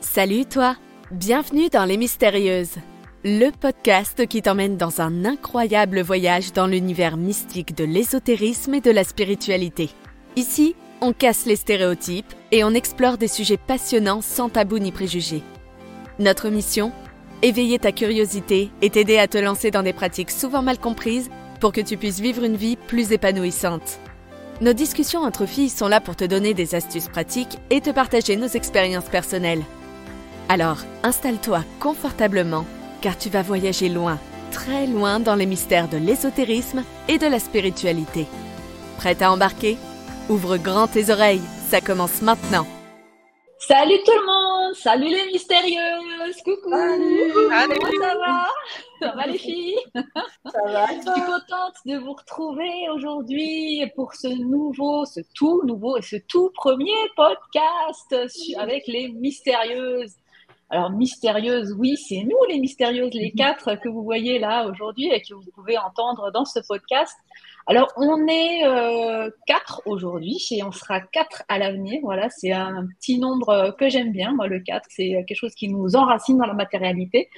Salut toi, bienvenue dans Les Mystérieuses, le podcast qui t'emmène dans un incroyable voyage dans l'univers mystique de l'ésotérisme et de la spiritualité. Ici, on casse les stéréotypes et on explore des sujets passionnants sans tabou ni préjugés. Notre mission? Éveiller ta curiosité et t'aider à te lancer dans des pratiques souvent mal comprises pour que tu puisses vivre une vie plus épanouissante. Nos discussions entre filles sont là pour te donner des astuces pratiques et te partager nos expériences personnelles. Alors, installe-toi confortablement car tu vas voyager loin, très loin dans les mystères de l'ésotérisme et de la spiritualité. Prête à embarquer? Ouvre grand tes oreilles, ça commence maintenant. Salut tout le monde, salut les mystérieuses, coucou. Salut. Comment ça va? Ça va les filles? Ça va Je suis contente de vous retrouver aujourd'hui pour ce nouveau, ce tout nouveau et ce tout premier podcast avec les mystérieuses. Alors mystérieuses, oui, c'est nous les mystérieuses, les quatre que vous voyez là aujourd'hui et que vous pouvez entendre dans ce podcast. Alors on est euh, quatre aujourd'hui et on sera quatre à l'avenir. Voilà, c'est un petit nombre que j'aime bien. Moi, le 4, c'est quelque chose qui nous enracine dans la matérialité.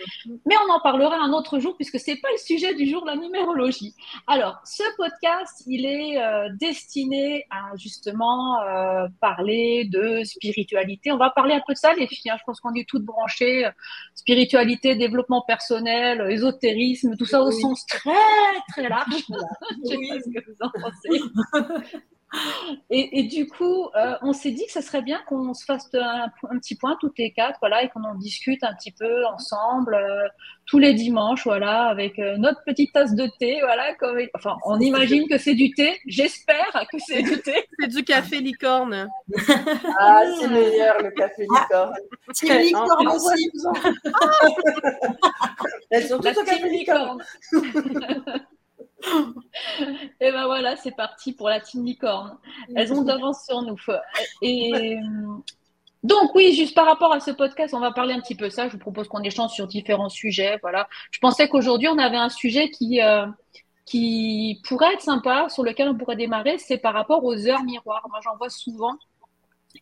Mais on en parlera un autre jour puisque c'est pas le sujet du jour, la numérologie. Alors, ce podcast, il est euh, destiné à justement euh, parler de spiritualité. On va parler un peu de ça, les filles. hein. Je pense qu'on est toutes branchées. euh, Spiritualité, développement personnel, euh, ésotérisme, tout ça au sens très, très large. ce que vous en pensez. Et, et du coup, euh, on s'est dit que ça serait bien qu'on se fasse un, un petit point toutes les quatre, voilà, et qu'on en discute un petit peu ensemble euh, tous les dimanches, voilà, avec euh, notre petite tasse de thé, voilà. Comme, enfin, on imagine que c'est du thé. J'espère que c'est du thé. C'est du café licorne. Ah, c'est meilleur le café licorne. Team licorne aussi. Elles sont La toutes au café licorne. Et ben voilà, c'est parti pour la team licorne. Elles ont d'avance sur nous. Et donc oui, juste par rapport à ce podcast, on va parler un petit peu ça. Je vous propose qu'on échange sur différents sujets. Voilà. Je pensais qu'aujourd'hui on avait un sujet qui euh, qui pourrait être sympa, sur lequel on pourrait démarrer, c'est par rapport aux heures miroirs. Moi, j'en vois souvent.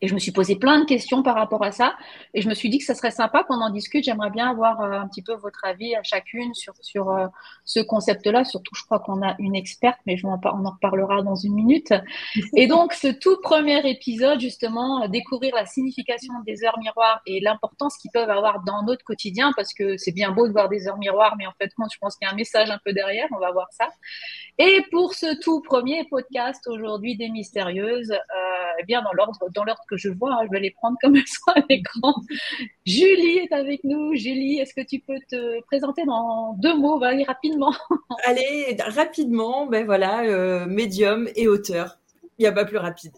Et je me suis posé plein de questions par rapport à ça. Et je me suis dit que ça serait sympa qu'on en discute. J'aimerais bien avoir euh, un petit peu votre avis à chacune sur, sur euh, ce concept-là. Surtout, je crois qu'on a une experte, mais je on en reparlera dans une minute. Et donc, ce tout premier épisode, justement, euh, découvrir la signification des heures miroirs et l'importance qu'ils peuvent avoir dans notre quotidien, parce que c'est bien beau de voir des heures miroirs, mais en fait, je pense qu'il y a un message un peu derrière. On va voir ça. Et pour ce tout premier podcast aujourd'hui des mystérieuses, eh bien dans l'ordre dans que je vois, je vais les prendre comme elles sont à l'écran. Julie est avec nous. Julie, est-ce que tu peux te présenter dans deux mots, vas-y rapidement? Allez, rapidement, ben voilà, euh, médium et auteur. Il n'y a pas plus rapide.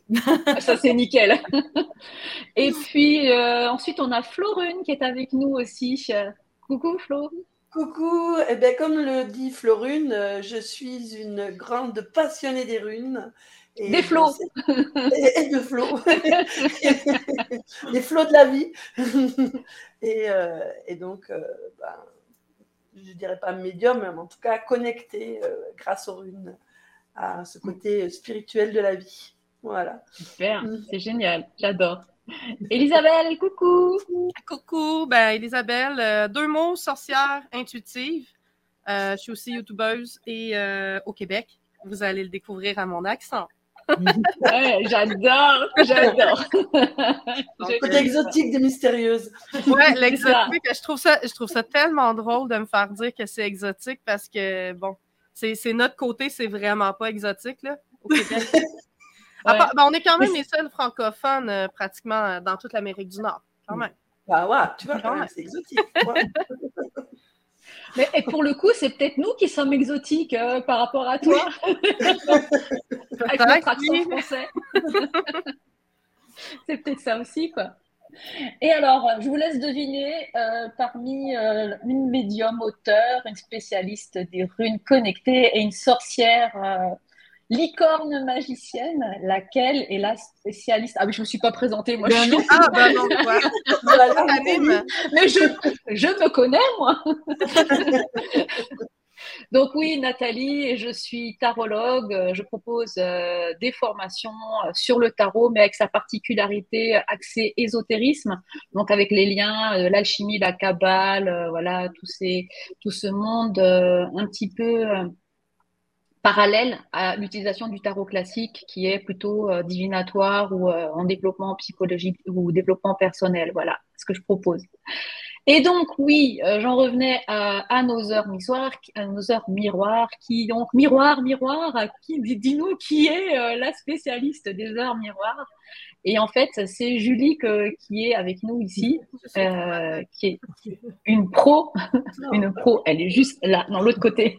Ça c'est nickel. Et puis euh, ensuite on a Florune qui est avec nous aussi. Coucou Flo. Coucou, eh bien, comme le dit Florune, euh, je suis une grande passionnée des runes. Et Des flots. Et, et de flots. des flots de la vie. et, euh, et donc, euh, ben, je dirais pas médium, mais en tout cas connecté euh, grâce aux runes à ce côté spirituel de la vie. Voilà. Super, c'est génial, j'adore. Elisabeth, coucou. Coucou, ben Elisabelle, euh, deux mots, sorcière intuitive. Euh, je suis aussi youtubeuse et euh, au Québec. Vous allez le découvrir à mon accent. Ouais, j'adore, j'adore. Côté exotique des mystérieuses. Ouais, l'exotique, je trouve ça, je trouve ça tellement drôle de me faire dire que c'est exotique parce que bon, c'est c'est notre côté, c'est vraiment pas exotique là au Québec. À Ouais. part- ben, on est quand même les seuls francophones euh, pratiquement euh, dans toute l'Amérique du Nord, quand même. Bah ouais, tu vois, Quand même. c'est exotique. Ouais. Mais et pour le coup, c'est peut-être nous qui sommes exotiques euh, par rapport à toi. Avec notre accent français. c'est peut-être ça aussi, quoi. Et alors, je vous laisse deviner euh, parmi euh, une médium auteur, une spécialiste des runes connectées et une sorcière licorne magicienne, laquelle est la spécialiste? Ah, mais je me suis pas présentée, moi. je suis- Ah, ben non, quoi. Voilà. Mais je, je me connais, moi. Donc oui, Nathalie, je suis tarologue. Euh, je propose euh, des formations euh, sur le tarot, mais avec sa particularité axée ésotérisme, donc avec les liens, l'alchimie, la cabale, voilà, tout, ces, tout ce monde un petit peu parallèle à l'utilisation du tarot classique qui est plutôt divinatoire ou en développement psychologique ou développement personnel. Voilà ce que je propose. Et donc, oui, euh, j'en revenais à, nos heures miroirs, à nos heures miroirs, qui donc miroir, miroir, qui dis-nous qui est euh, la spécialiste des heures miroirs. Et en fait, c'est Julie qui est avec nous ici, euh, qui est une pro, une pro. Elle est juste là, dans l'autre côté,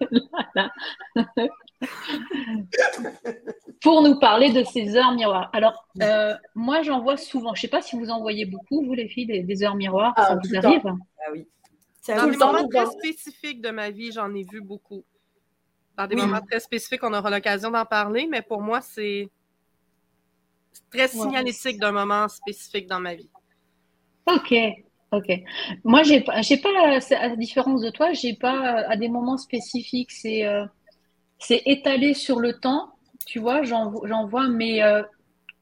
pour nous parler de ces heures miroirs. Alors, euh, moi, j'en vois souvent. Je ne sais pas si vous en voyez beaucoup, vous les filles, des, heures miroirs. ça ah, vous arrive Ah oui. Dans des moments très spécifiques de ma vie, j'en ai vu beaucoup. Dans des moments très spécifiques, on aura l'occasion d'en parler, mais pour moi, c'est très signalétique d'un moment spécifique dans ma vie. Ok, ok. Moi, j'ai pas, j'ai pas, à la différence de toi, j'ai pas à des moments spécifiques. C'est, euh, c'est étalé sur le temps. Tu vois, j'en, vois, mais euh,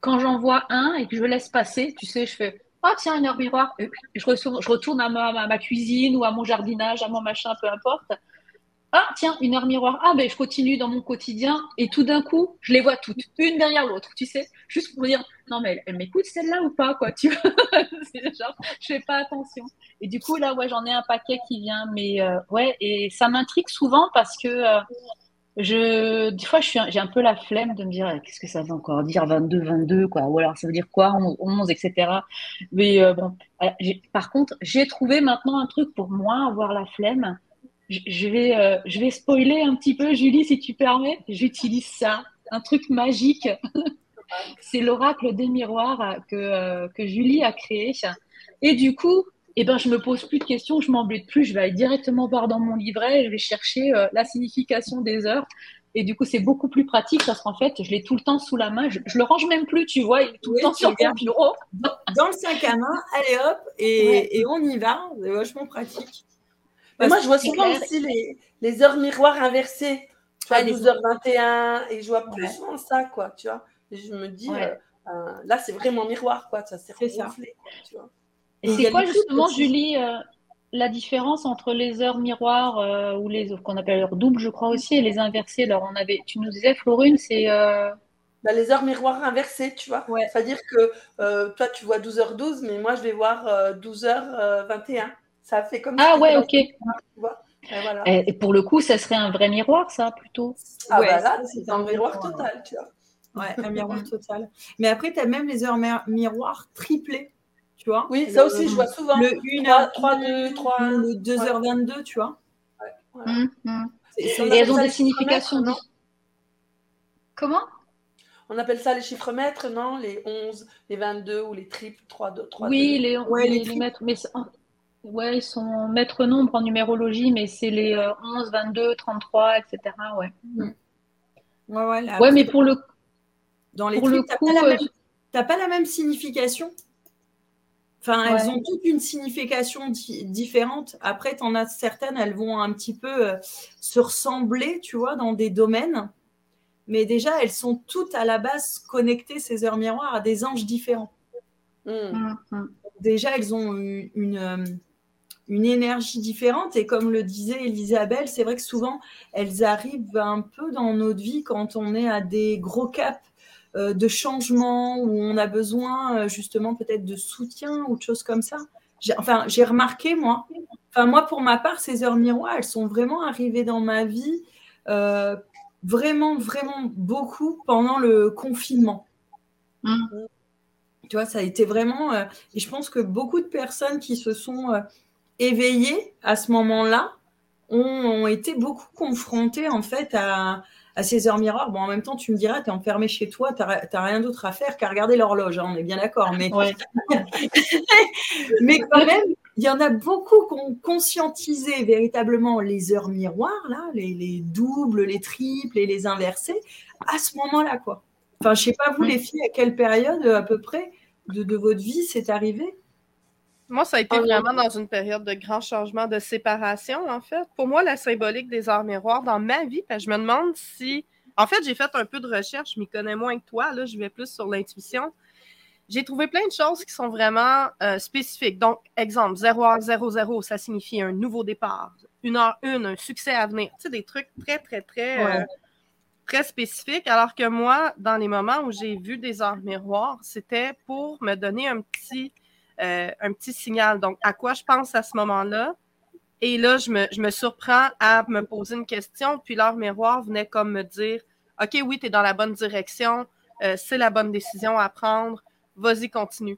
quand j'en vois un et que je laisse passer, tu sais, je fais. Ah tiens, une heure miroir. Je, je retourne à ma, ma, cuisine ou à mon jardinage, à mon machin, peu importe. Ah, tiens, une heure miroir. Ah, ben, je continue dans mon quotidien et tout d'un coup, je les vois toutes, une derrière l'autre, tu sais, juste pour dire, non, mais elle, m'écoute celle-là ou pas, quoi, tu vois. genre, je fais pas attention. Et du coup, là, ouais, j'en ai un paquet qui vient, mais euh, ouais, et ça m'intrigue souvent parce que euh, je, des fois, j'ai un peu la flemme de me dire, eh, qu'est-ce que ça veut encore dire 22, 22, quoi, ou alors ça veut dire quoi 11, etc. Mais euh, bon, par contre, j'ai trouvé maintenant un truc pour moi, avoir la flemme je vais, euh, je vais spoiler un petit peu, Julie, si tu permets. J'utilise ça, un truc magique. c'est l'oracle des miroirs que, euh, que Julie a créé. Et du coup, eh ben, je me pose plus de questions, je m'embête plus, je vais aller directement voir dans mon livret, je vais chercher euh, la signification des heures. Et du coup, c'est beaucoup plus pratique parce qu'en fait, je l'ai tout le temps sous la main. Je, je, le range même plus, tu vois, il est tout le temps sur le bureau. Dans le sac à main, allez hop, et, et on y va. C'est vachement pratique moi, je vois souvent aussi les, les, heures miroirs inversées. Tu vois, 12h21, et je vois plus souvent ça, quoi, tu vois. Et je me dis, euh, euh, là, c'est vraiment miroir, quoi. Ça s'est gonflé, tu vois. Et c'est quoi, justement, Julie, euh, la différence entre les heures miroirs ou les qu'on appelle heures doubles, je crois aussi, et les inversées? Alors, on avait, tu nous disais, Florine, c'est. Bah, les heures miroirs inversées, tu vois. C'est-à-dire que toi, tu vois 12h12, mais moi, je vais voir 12h21. Ça fait comme Ah ouais, ok. Et, pour le coup, ça serait un vrai miroir, ça, plutôt. Ah bah là, c'est un miroir total, tu vois. Ouais, un miroir total. Mais après, tu as même les heures miroirs triplés, tu vois. Oui, ça aussi, je vois souvent. Le 1 3, 2, 3. Le 2h22, tu vois. Ouais. Hum, hum. Et elles ont des significations. Non? Comment? On appelle ça les chiffres mètres, non? Les 11, les 22 ou les triples 3, 2, 3. Oui, les, ouais, les, les, mètres. Mais Ouais, ils sont maîtres nombres en numérologie, mais c'est les 11, 22, 33, etc. Ouais. Mm. Ouais, ouais, ouais mais pour le, dans les pour le coup, tu n'as pas, la même signification? Enfin, elles ont toutes une signification différente. Après, tu en as certaines, elles vont un petit peu euh, se ressembler, tu vois, dans des domaines. Mais déjà, elles sont toutes à la base connectées, ces heures miroirs, à des anges différents. Mm. Mm, déjà, elles ont une, euh, une énergie différente. Et comme le disait Elisabeth, c'est vrai que souvent, elles arrivent un peu dans notre vie quand on est à des gros caps de changement, où on a besoin euh, justement peut-être de soutien ou de choses comme ça. Enfin, j'ai remarqué, moi, enfin, moi, pour ma part, ces heures miroirs, elles sont vraiment arrivées dans ma vie euh, vraiment, vraiment beaucoup pendant le confinement. Mmh. Tu vois, ça a été vraiment. et je pense que beaucoup de personnes qui se sont éveillés à ce moment-là ont, été beaucoup confrontés en fait à, ces heures miroirs. Bon, en même temps, tu me diras, tu es enfermé chez toi, tu n'as rien d'autre à faire qu'à regarder l'horloge, hein, on est bien d'accord. Mais... mais quand même, il y en a beaucoup qui ont conscientisé véritablement les heures miroirs, là, les, doubles, les triples et les inversés, à ce moment-là. quoi. Enfin, je sais pas, vous, les filles, à quelle période à peu près de, de votre vie c'est arrivé Moi, ça a été vraiment dans une période de grand changement de séparation, en fait. Pour moi, la symbolique des arts miroirs dans ma vie, je me demande si. En fait, j'ai fait un peu de recherche, je m'y connais moins que toi, là, je vais plus sur l'intuition. J'ai trouvé plein de choses qui sont vraiment euh, spécifiques. Donc, exemple, 0 h 00, ça signifie un nouveau départ. 1 h 1, un succès à venir. Tu sais, des trucs très, très, très, euh, très spécifiques. Alors que moi, dans les moments où j'ai vu des arts miroirs, c'était pour me donner un petit euh, un petit signal. Donc, à quoi je pense à ce moment-là? Et là, je me, surprends à me poser une question, puis leur miroir venait comme me dire OK, oui, tu es dans la bonne direction, euh, c'est la bonne décision à prendre, vas-y, continue.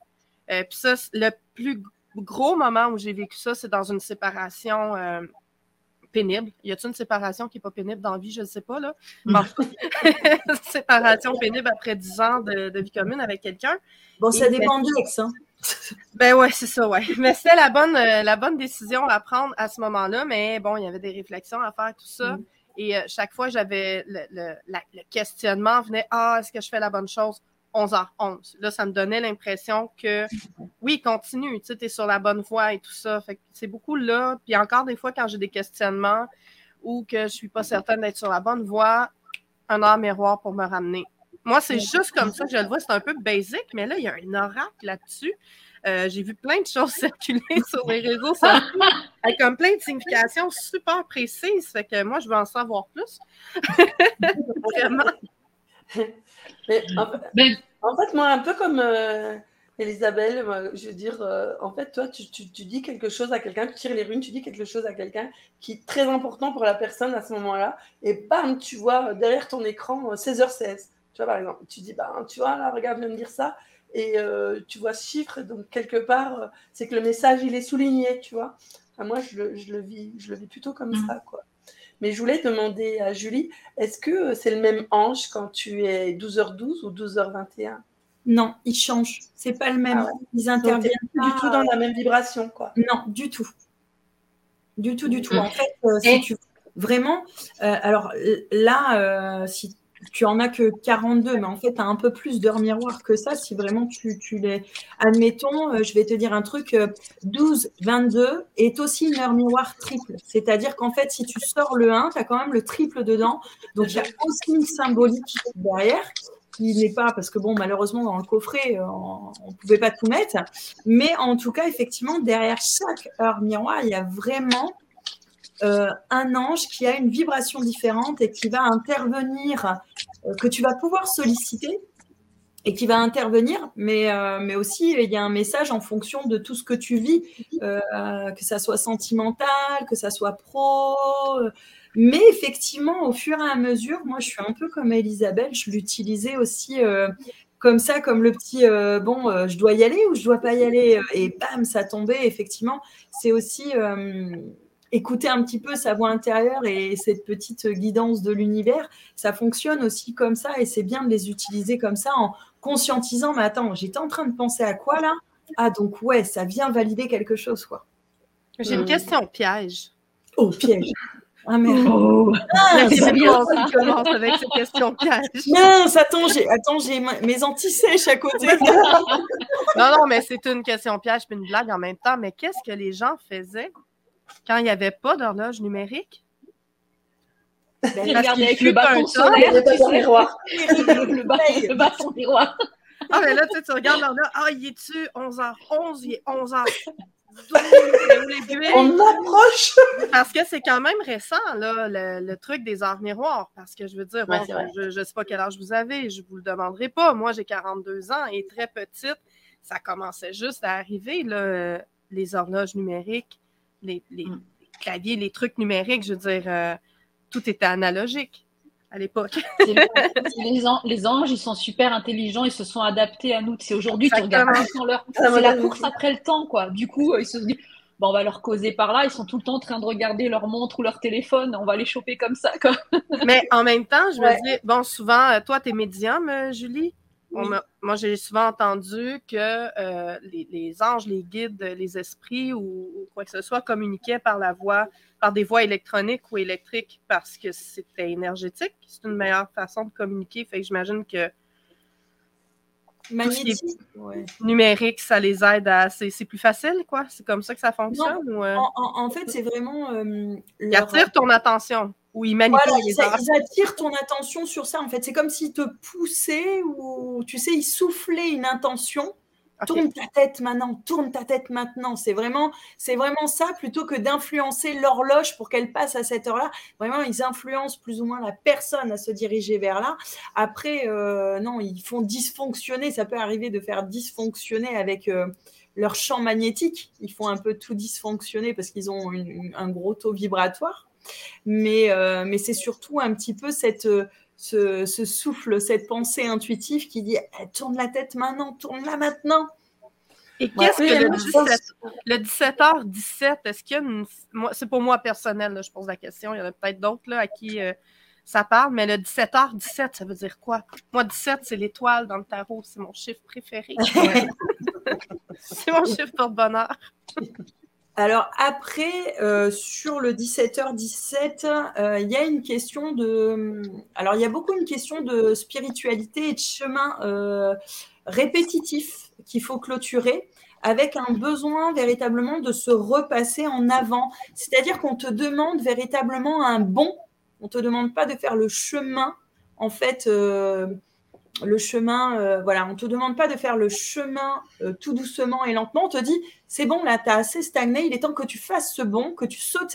Euh, puis ça, le plus gros moment où j'ai vécu ça, c'est dans une séparation pénible. Y a-t-il une séparation qui n'est pas pénible dans la vie? Je ne sais pas, là. séparation pénible après 10 ans de, vie commune avec quelqu'un. Bon, ça dépend du ex, hein? Ben ouais, c'est ça, ouais. Mais c'était la bonne, euh, la bonne décision à prendre à ce moment-là. Mais bon, il y avait des réflexions à faire, tout ça. Mm. Et euh, chaque fois, j'avais le, questionnement venait Ah, est-ce que je fais la bonne chose? 11h11. Là, ça me donnait l'impression que oui, continue, tu sais, es sur la bonne voie et tout ça. Fait c'est beaucoup là. Puis encore des fois, quand j'ai des questionnements ou que je suis pas certaine d'être sur la bonne voie, un art miroir pour me ramener. Moi, c'est juste comme ça que je le vois. C'est un peu basic, mais là, il y a un oracle là-dessus. Euh, j'ai vu plein de choses circuler sur les réseaux sociaux avec comme plein de significations super précises. Fait que moi, je veux en savoir plus. Vraiment. Ben, en, fait, moi, un peu comme euh, Elisabeth, je veux dire, euh, en fait, toi, tu, dis quelque chose à quelqu'un, tu tires les runes, tu dis quelque chose à quelqu'un qui est très important pour la personne à ce moment-là, et bam, tu vois derrière ton écran 16h16. Tu vois, par exemple, tu dis, bah, tu vois, là, regarde, de dire ça. Et euh, tu vois ce chiffre, donc quelque part, euh, c'est que le message, il est souligné, tu vois. moi, je le, je le, vis, je le vis plutôt comme mm. ça, quoi. Mais je voulais demander à Julie, est-ce que euh, c'est le même ange quand tu es 12h12 ou 12h21 Non, il change. C'est pas le même. Ah Ils interviennent pas du tout dans la même vibration, quoi. Non, du tout. Du tout, du tout. Mm. En fait, si tu vraiment, alors là, si tu en as que 42, mais en fait, tu as un peu plus d'heures miroirs que ça si vraiment tu, tu les. Admettons, euh, je vais te dire un truc 12, euh, 22 est aussi une heure miroir triple. C'est-à-dire qu'en fait, si tu sors le 1, tu as quand même le triple dedans. Donc, il y a aussi une symbolique derrière qui n'est pas, parce que bon, malheureusement, dans le coffret, euh, on ne pouvait pas tout mettre. Mais en tout cas, effectivement, derrière chaque heure miroir, il y a vraiment euh, un ange qui a une vibration différente et qui va intervenir, euh, que tu vas pouvoir solliciter et qui va intervenir, mais, euh, mais aussi il y a un message en fonction de tout ce que tu vis, que ça soit sentimental, que ça soit pro. Mais effectivement, au fur et à mesure, moi je suis un peu comme Elisabeth, je l'utilisais aussi comme ça, comme le petit bon, je dois y aller ou je dois pas y aller, et bam, ça tombait. Effectivement, c'est aussi écouter un petit peu sa voix intérieure et cette petite guidance de l'univers, ça fonctionne aussi comme ça et c'est bien de les utiliser comme ça en conscientisant, mais attends, j'étais en train de penser à quoi là? Ah donc ouais, ça vient valider quelque chose quoi. J'ai une euh. question piège. Oh, piège. Ah merde. Oh. Ah, c'est bien ça commence avec ces questions pièges. Mince, attends, j'ai, attends, j'ai mes antisèches à côté. non, non, mais c'est une question piège puis une blague en même temps. Mais qu'est-ce que les gens faisaient quand il n'y avait pas d'horloge numérique? Ben, il regardait avec le bâton solaire, le bâton miroir. le bâton miroir. Ah, mais là, tu, sais, tu regardes l'horloge. Ah, il est-tu 11h11? Il est 11h. On approche! Parce que c'est quand même récent, là, le, truc des arts miroirs. Parce que je veux dire, je ne sais pas quel âge vous avez, je ne vous le demanderai pas. Moi, j'ai 42 ans et très petite, ça commençait juste à arriver, là, les horloges numériques les, mm. claviers, les trucs numériques, je veux dire, euh, tout était analogique à l'époque. les, anges, ils sont super intelligents, ils se sont adaptés à nous. C'est aujourd'hui, tu regardes leur. C'est la course après le temps, quoi. Du coup, ils se dit, bon, on va leur causer par là. Ils sont tout le temps en train de regarder leur montre ou leur téléphone. On va les choper comme ça, quoi. Mais en même temps, je me dis, bon, souvent, euh, toi, tu es Julie moi, j'ai souvent entendu que euh, les, anges, les guides, les esprits ou, quoi que ce soit communiquaient par la voix, par des voies électroniques ou électriques parce que c'était énergétique. C'est une meilleure façon de communiquer. Fait que j'imagine que magnétique, numérique, ça les aide à. C'est plus facile, quoi? C'est comme ça que ça fonctionne? Euh? en, fait, c'est vraiment. Euh, ils attirent ton attention ou ils manipulent les Ils attirent ton attention sur ça, en fait. C'est comme s'ils te poussaient ou, tu sais, ils soufflaient une intention Tourne ta tête maintenant, tourne ta tête maintenant. C'est vraiment, c'est vraiment ça plutôt que d'influencer l'horloge pour qu'elle passe à cette heure-là. Vraiment, ils influencent plus ou moins la personne à se diriger vers là. Après, euh, non, ils font dysfonctionner. Ça peut arriver de faire dysfonctionner avec euh, leur champ magnétique. Ils font un peu tout dysfonctionner parce qu'ils ont un gros taux vibratoire. Mais, euh, mais c'est surtout un petit peu cette ce, souffle, cette pensée intuitive qui dit eh, tourne la tête maintenant, tourne-la maintenant. Et qu'est-ce que le, 17, h 17 est-ce qu'il y a une. C'est pour moi personnel, je pose la question. Il y en a peut-être d'autres à qui euh, ça parle, mais le 17h17, ça veut dire quoi? Moi, 17, c'est l'étoile dans le tarot. C'est mon chiffre préféré. c'est mon chiffre pour bonheur. Alors après, euh, sur le 17h17, euh, il y a une question de... Alors il y a beaucoup une question de spiritualité et de chemin euh, répétitif qu'il faut clôturer avec un besoin véritablement de se repasser en avant. C'est-à-dire qu'on te demande véritablement un bon, on ne te demande pas de faire le chemin, en fait, le chemin, euh, voilà, on te demande pas de faire le chemin euh, tout doucement et lentement. On te dit, c'est bon, là, tu as assez stagné, il est temps que tu fasses ce bon, que tu sautes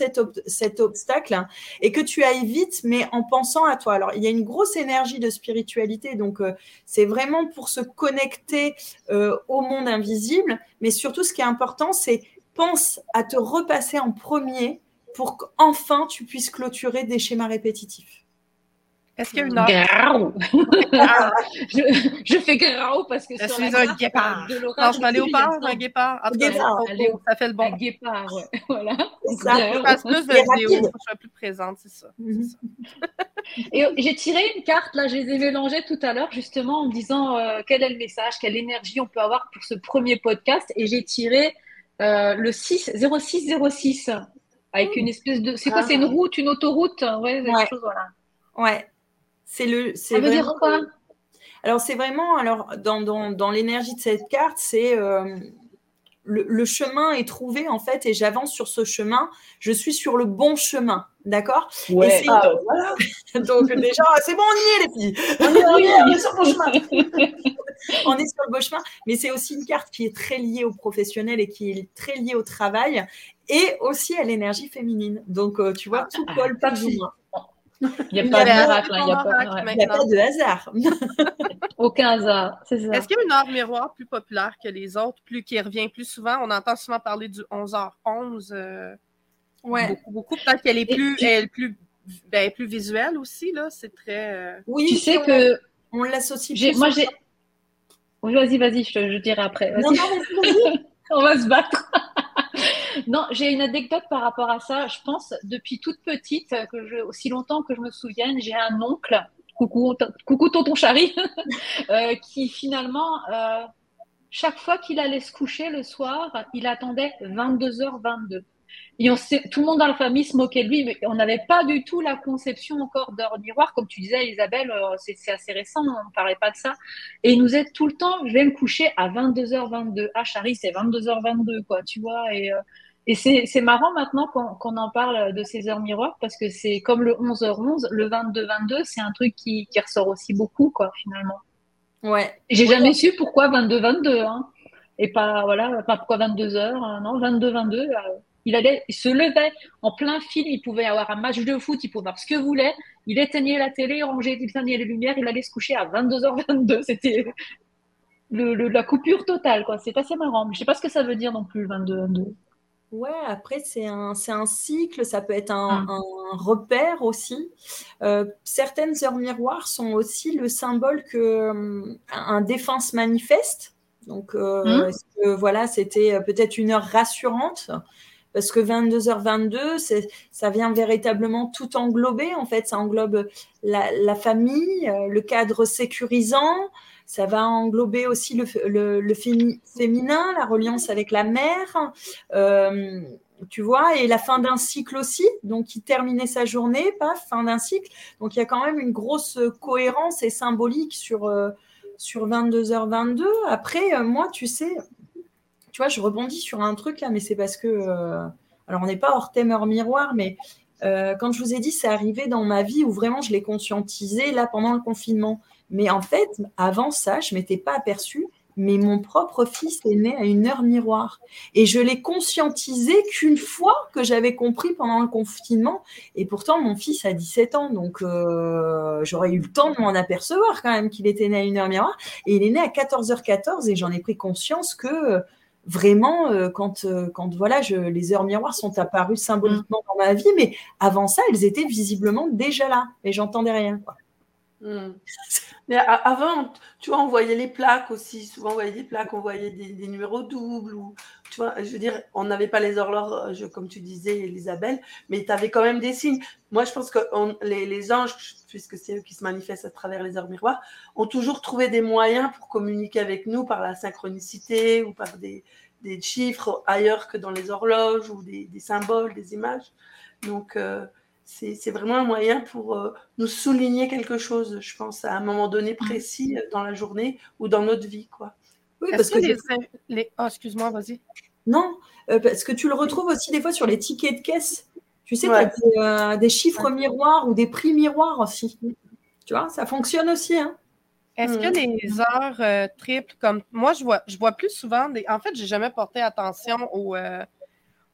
cet, obstacle et que tu ailles vite, mais en pensant à toi. Alors, il y a une grosse énergie de spiritualité, donc euh, c'est vraiment pour se connecter au monde invisible, mais surtout, ce qui est important, c'est pense à te repasser en premier pour qu'enfin tu puisses clôturer des schémas répétitifs. Est-ce qu'il y a une heure? je, je, fais grau parce que je suis un guépard. Non, je m'allais au parc, un guépard. En guépard. ça fait le bon. Un guépard, ouais. voilà. Ça. Je passe plus de vidéos, je suis plus présente, c'est ça. Mhm. Et j'ai tiré une carte, là, je les ai mélangées tout à l'heure, justement, en me disant euh, quel est le message, quelle énergie on peut avoir pour ce premier podcast. Et j'ai tiré euh, le 6, 0606 avec une espèce de. C'est quoi C'est une ah. route, une autoroute? Ouais, ouais. Chose, voilà. Ouais. C'est le. Ça veut dire quoi? Alors, c'est vraiment. Alors, dans, dans, dans l'énergie de cette carte, c'est. Euh, le, chemin est trouvé en fait et j'avance sur ce chemin. Je suis sur le bon chemin, d'accord? Ouais. Ah, voilà. Donc déjà, c'est bon, on y est les filles. On est, sur le bon chemin. on est sur le bon chemin, mais c'est aussi une carte qui est très liée au professionnel et qui est très liée au travail et aussi à l'énergie féminine. Donc euh, tu vois, tout ah, colle pas plus moins. Il n'y a, pas de miracle, il n'y a, pas, de hasard. Aucun hasard, c'est ça. Est-ce qu'il y a une heure miroir plus populaire que les autres, plus qui revient plus souvent? On entend souvent parler du 11h11. Euh, ouais. Beaucoup, beaucoup. Peut-être qu'elle est plus, elle, plus, ben, plus visuelle aussi, là. C'est très. Euh, oui, tu sais que. On l'associe Moi, j'ai. vas-y, vas-y, je, te dirai après. Non, non, vas-y. on va se battre. Non, j'ai une anecdote par rapport à ça. Je pense, depuis toute petite, aussi longtemps que je me souvienne, j'ai un oncle, coucou, coucou tonton Chari, euh, qui finalement, euh, chaque fois qu'il allait se coucher le soir, il attendait 22h22. Et tout le monde dans la famille se moquait de lui, mais on n'avait pas du tout la conception encore d'heure miroir. Comme tu disais, Isabelle, euh, c'est assez récent, on ne parlait pas de ça. Et il nous aide tout le temps, je vais me coucher à 22h22. Ah, Charlie, c'est 22h22, quoi, tu vois. Euh, et c'est marrant maintenant qu'on en parle de ces heures miroirs parce que c'est comme le 11h11, le 22-22, c'est un truc qui, qui, ressort aussi beaucoup, quoi, finalement. Ouais. J'ai jamais su pourquoi 22-22, hein. Et pas, voilà, pas pourquoi 22h, hein, non, 22-22. Il, allait, il se levait en plein film, il pouvait avoir un match de foot, il pouvait voir ce que voulait. Il éteignait la télé, rangeait, il éteignait les lumières, il allait se coucher à 22h22. C'était le, la coupure totale, quoi. C'est assez marrant. Mais je sais pas ce que ça veut dire non plus, le 22-22. Ouais, après, c'est un, un cycle, ça peut être un, mmh. un repère aussi. Euh, certaines heures miroirs sont aussi le symbole que hum, un défense se manifeste. Donc, euh, mmh. voilà, c'était peut-être une heure rassurante? Parce que 22h22, ça vient véritablement tout englober. En fait, ça englobe la, famille, euh, le cadre sécurisant, ça va englober aussi le, féminin, la reliance avec la mère, euh, tu vois, et la fin d'un cycle aussi, donc qui terminait sa journée, pas fin d'un cycle. Donc il y a quand même une grosse cohérence et symbolique sur, euh, sur 22h22. Après, moi, tu sais, tu vois, je rebondis sur un truc là, mais c'est parce que. alors, on n'est pas hors thème, hors miroir, mais quand je vous ai dit, c'est arrivé dans ma vie où vraiment je l'ai conscientisé là pendant le confinement. Mais en fait, avant ça, je ne m'étais pas aperçue mais mon propre fils est né à une heure miroir. Et je l'ai conscientisé qu'une fois que j'avais compris pendant le confinement. Et pourtant, mon fils a 17 ans, donc euh, j'aurais eu le temps de m'en apercevoir quand même qu'il était né à une heure miroir. Et il est né à 14h14 et j'en ai pris conscience que euh, vraiment, euh, quand, quand voilà, je, les heures miroirs sont apparues symboliquement dans ma vie, mais avant ça, elles étaient visiblement déjà là. Et j'entendais rien. Quoi. Hmm. Mais avant, tu vois, on voyait les plaques aussi. Souvent, on voyait des plaques, on voyait des, numéros doubles. Ou, tu vois, je veux dire, on n'avait pas les horloges, comme tu disais, Elisabeth, mais tu avais quand même des signes. Moi, je pense que les, anges, puisque c'est eux qui se manifestent à travers les heures miroirs, ont toujours trouvé des moyens pour communiquer avec nous par la synchronicité ou par des, chiffres ailleurs que dans les horloges ou des, des symboles, des images. Donc, euh, c'est vraiment un moyen pour euh, nous souligner quelque chose, je pense, à un moment donné précis euh, dans la journée ou dans notre vie. Quoi. Oui, parce que, les... Oh, excuse-moi, vas-y. Non, euh, parce que tu le retrouves aussi des fois sur les tickets de caisse. Tu sais, tu as des, chiffres miroirs ou des prix miroirs aussi. Tu vois, ça fonctionne aussi. Hein. Est-ce que mm. les heures triples, comme moi, je vois, je vois plus souvent des. En fait, j'ai jamais porté attention aux,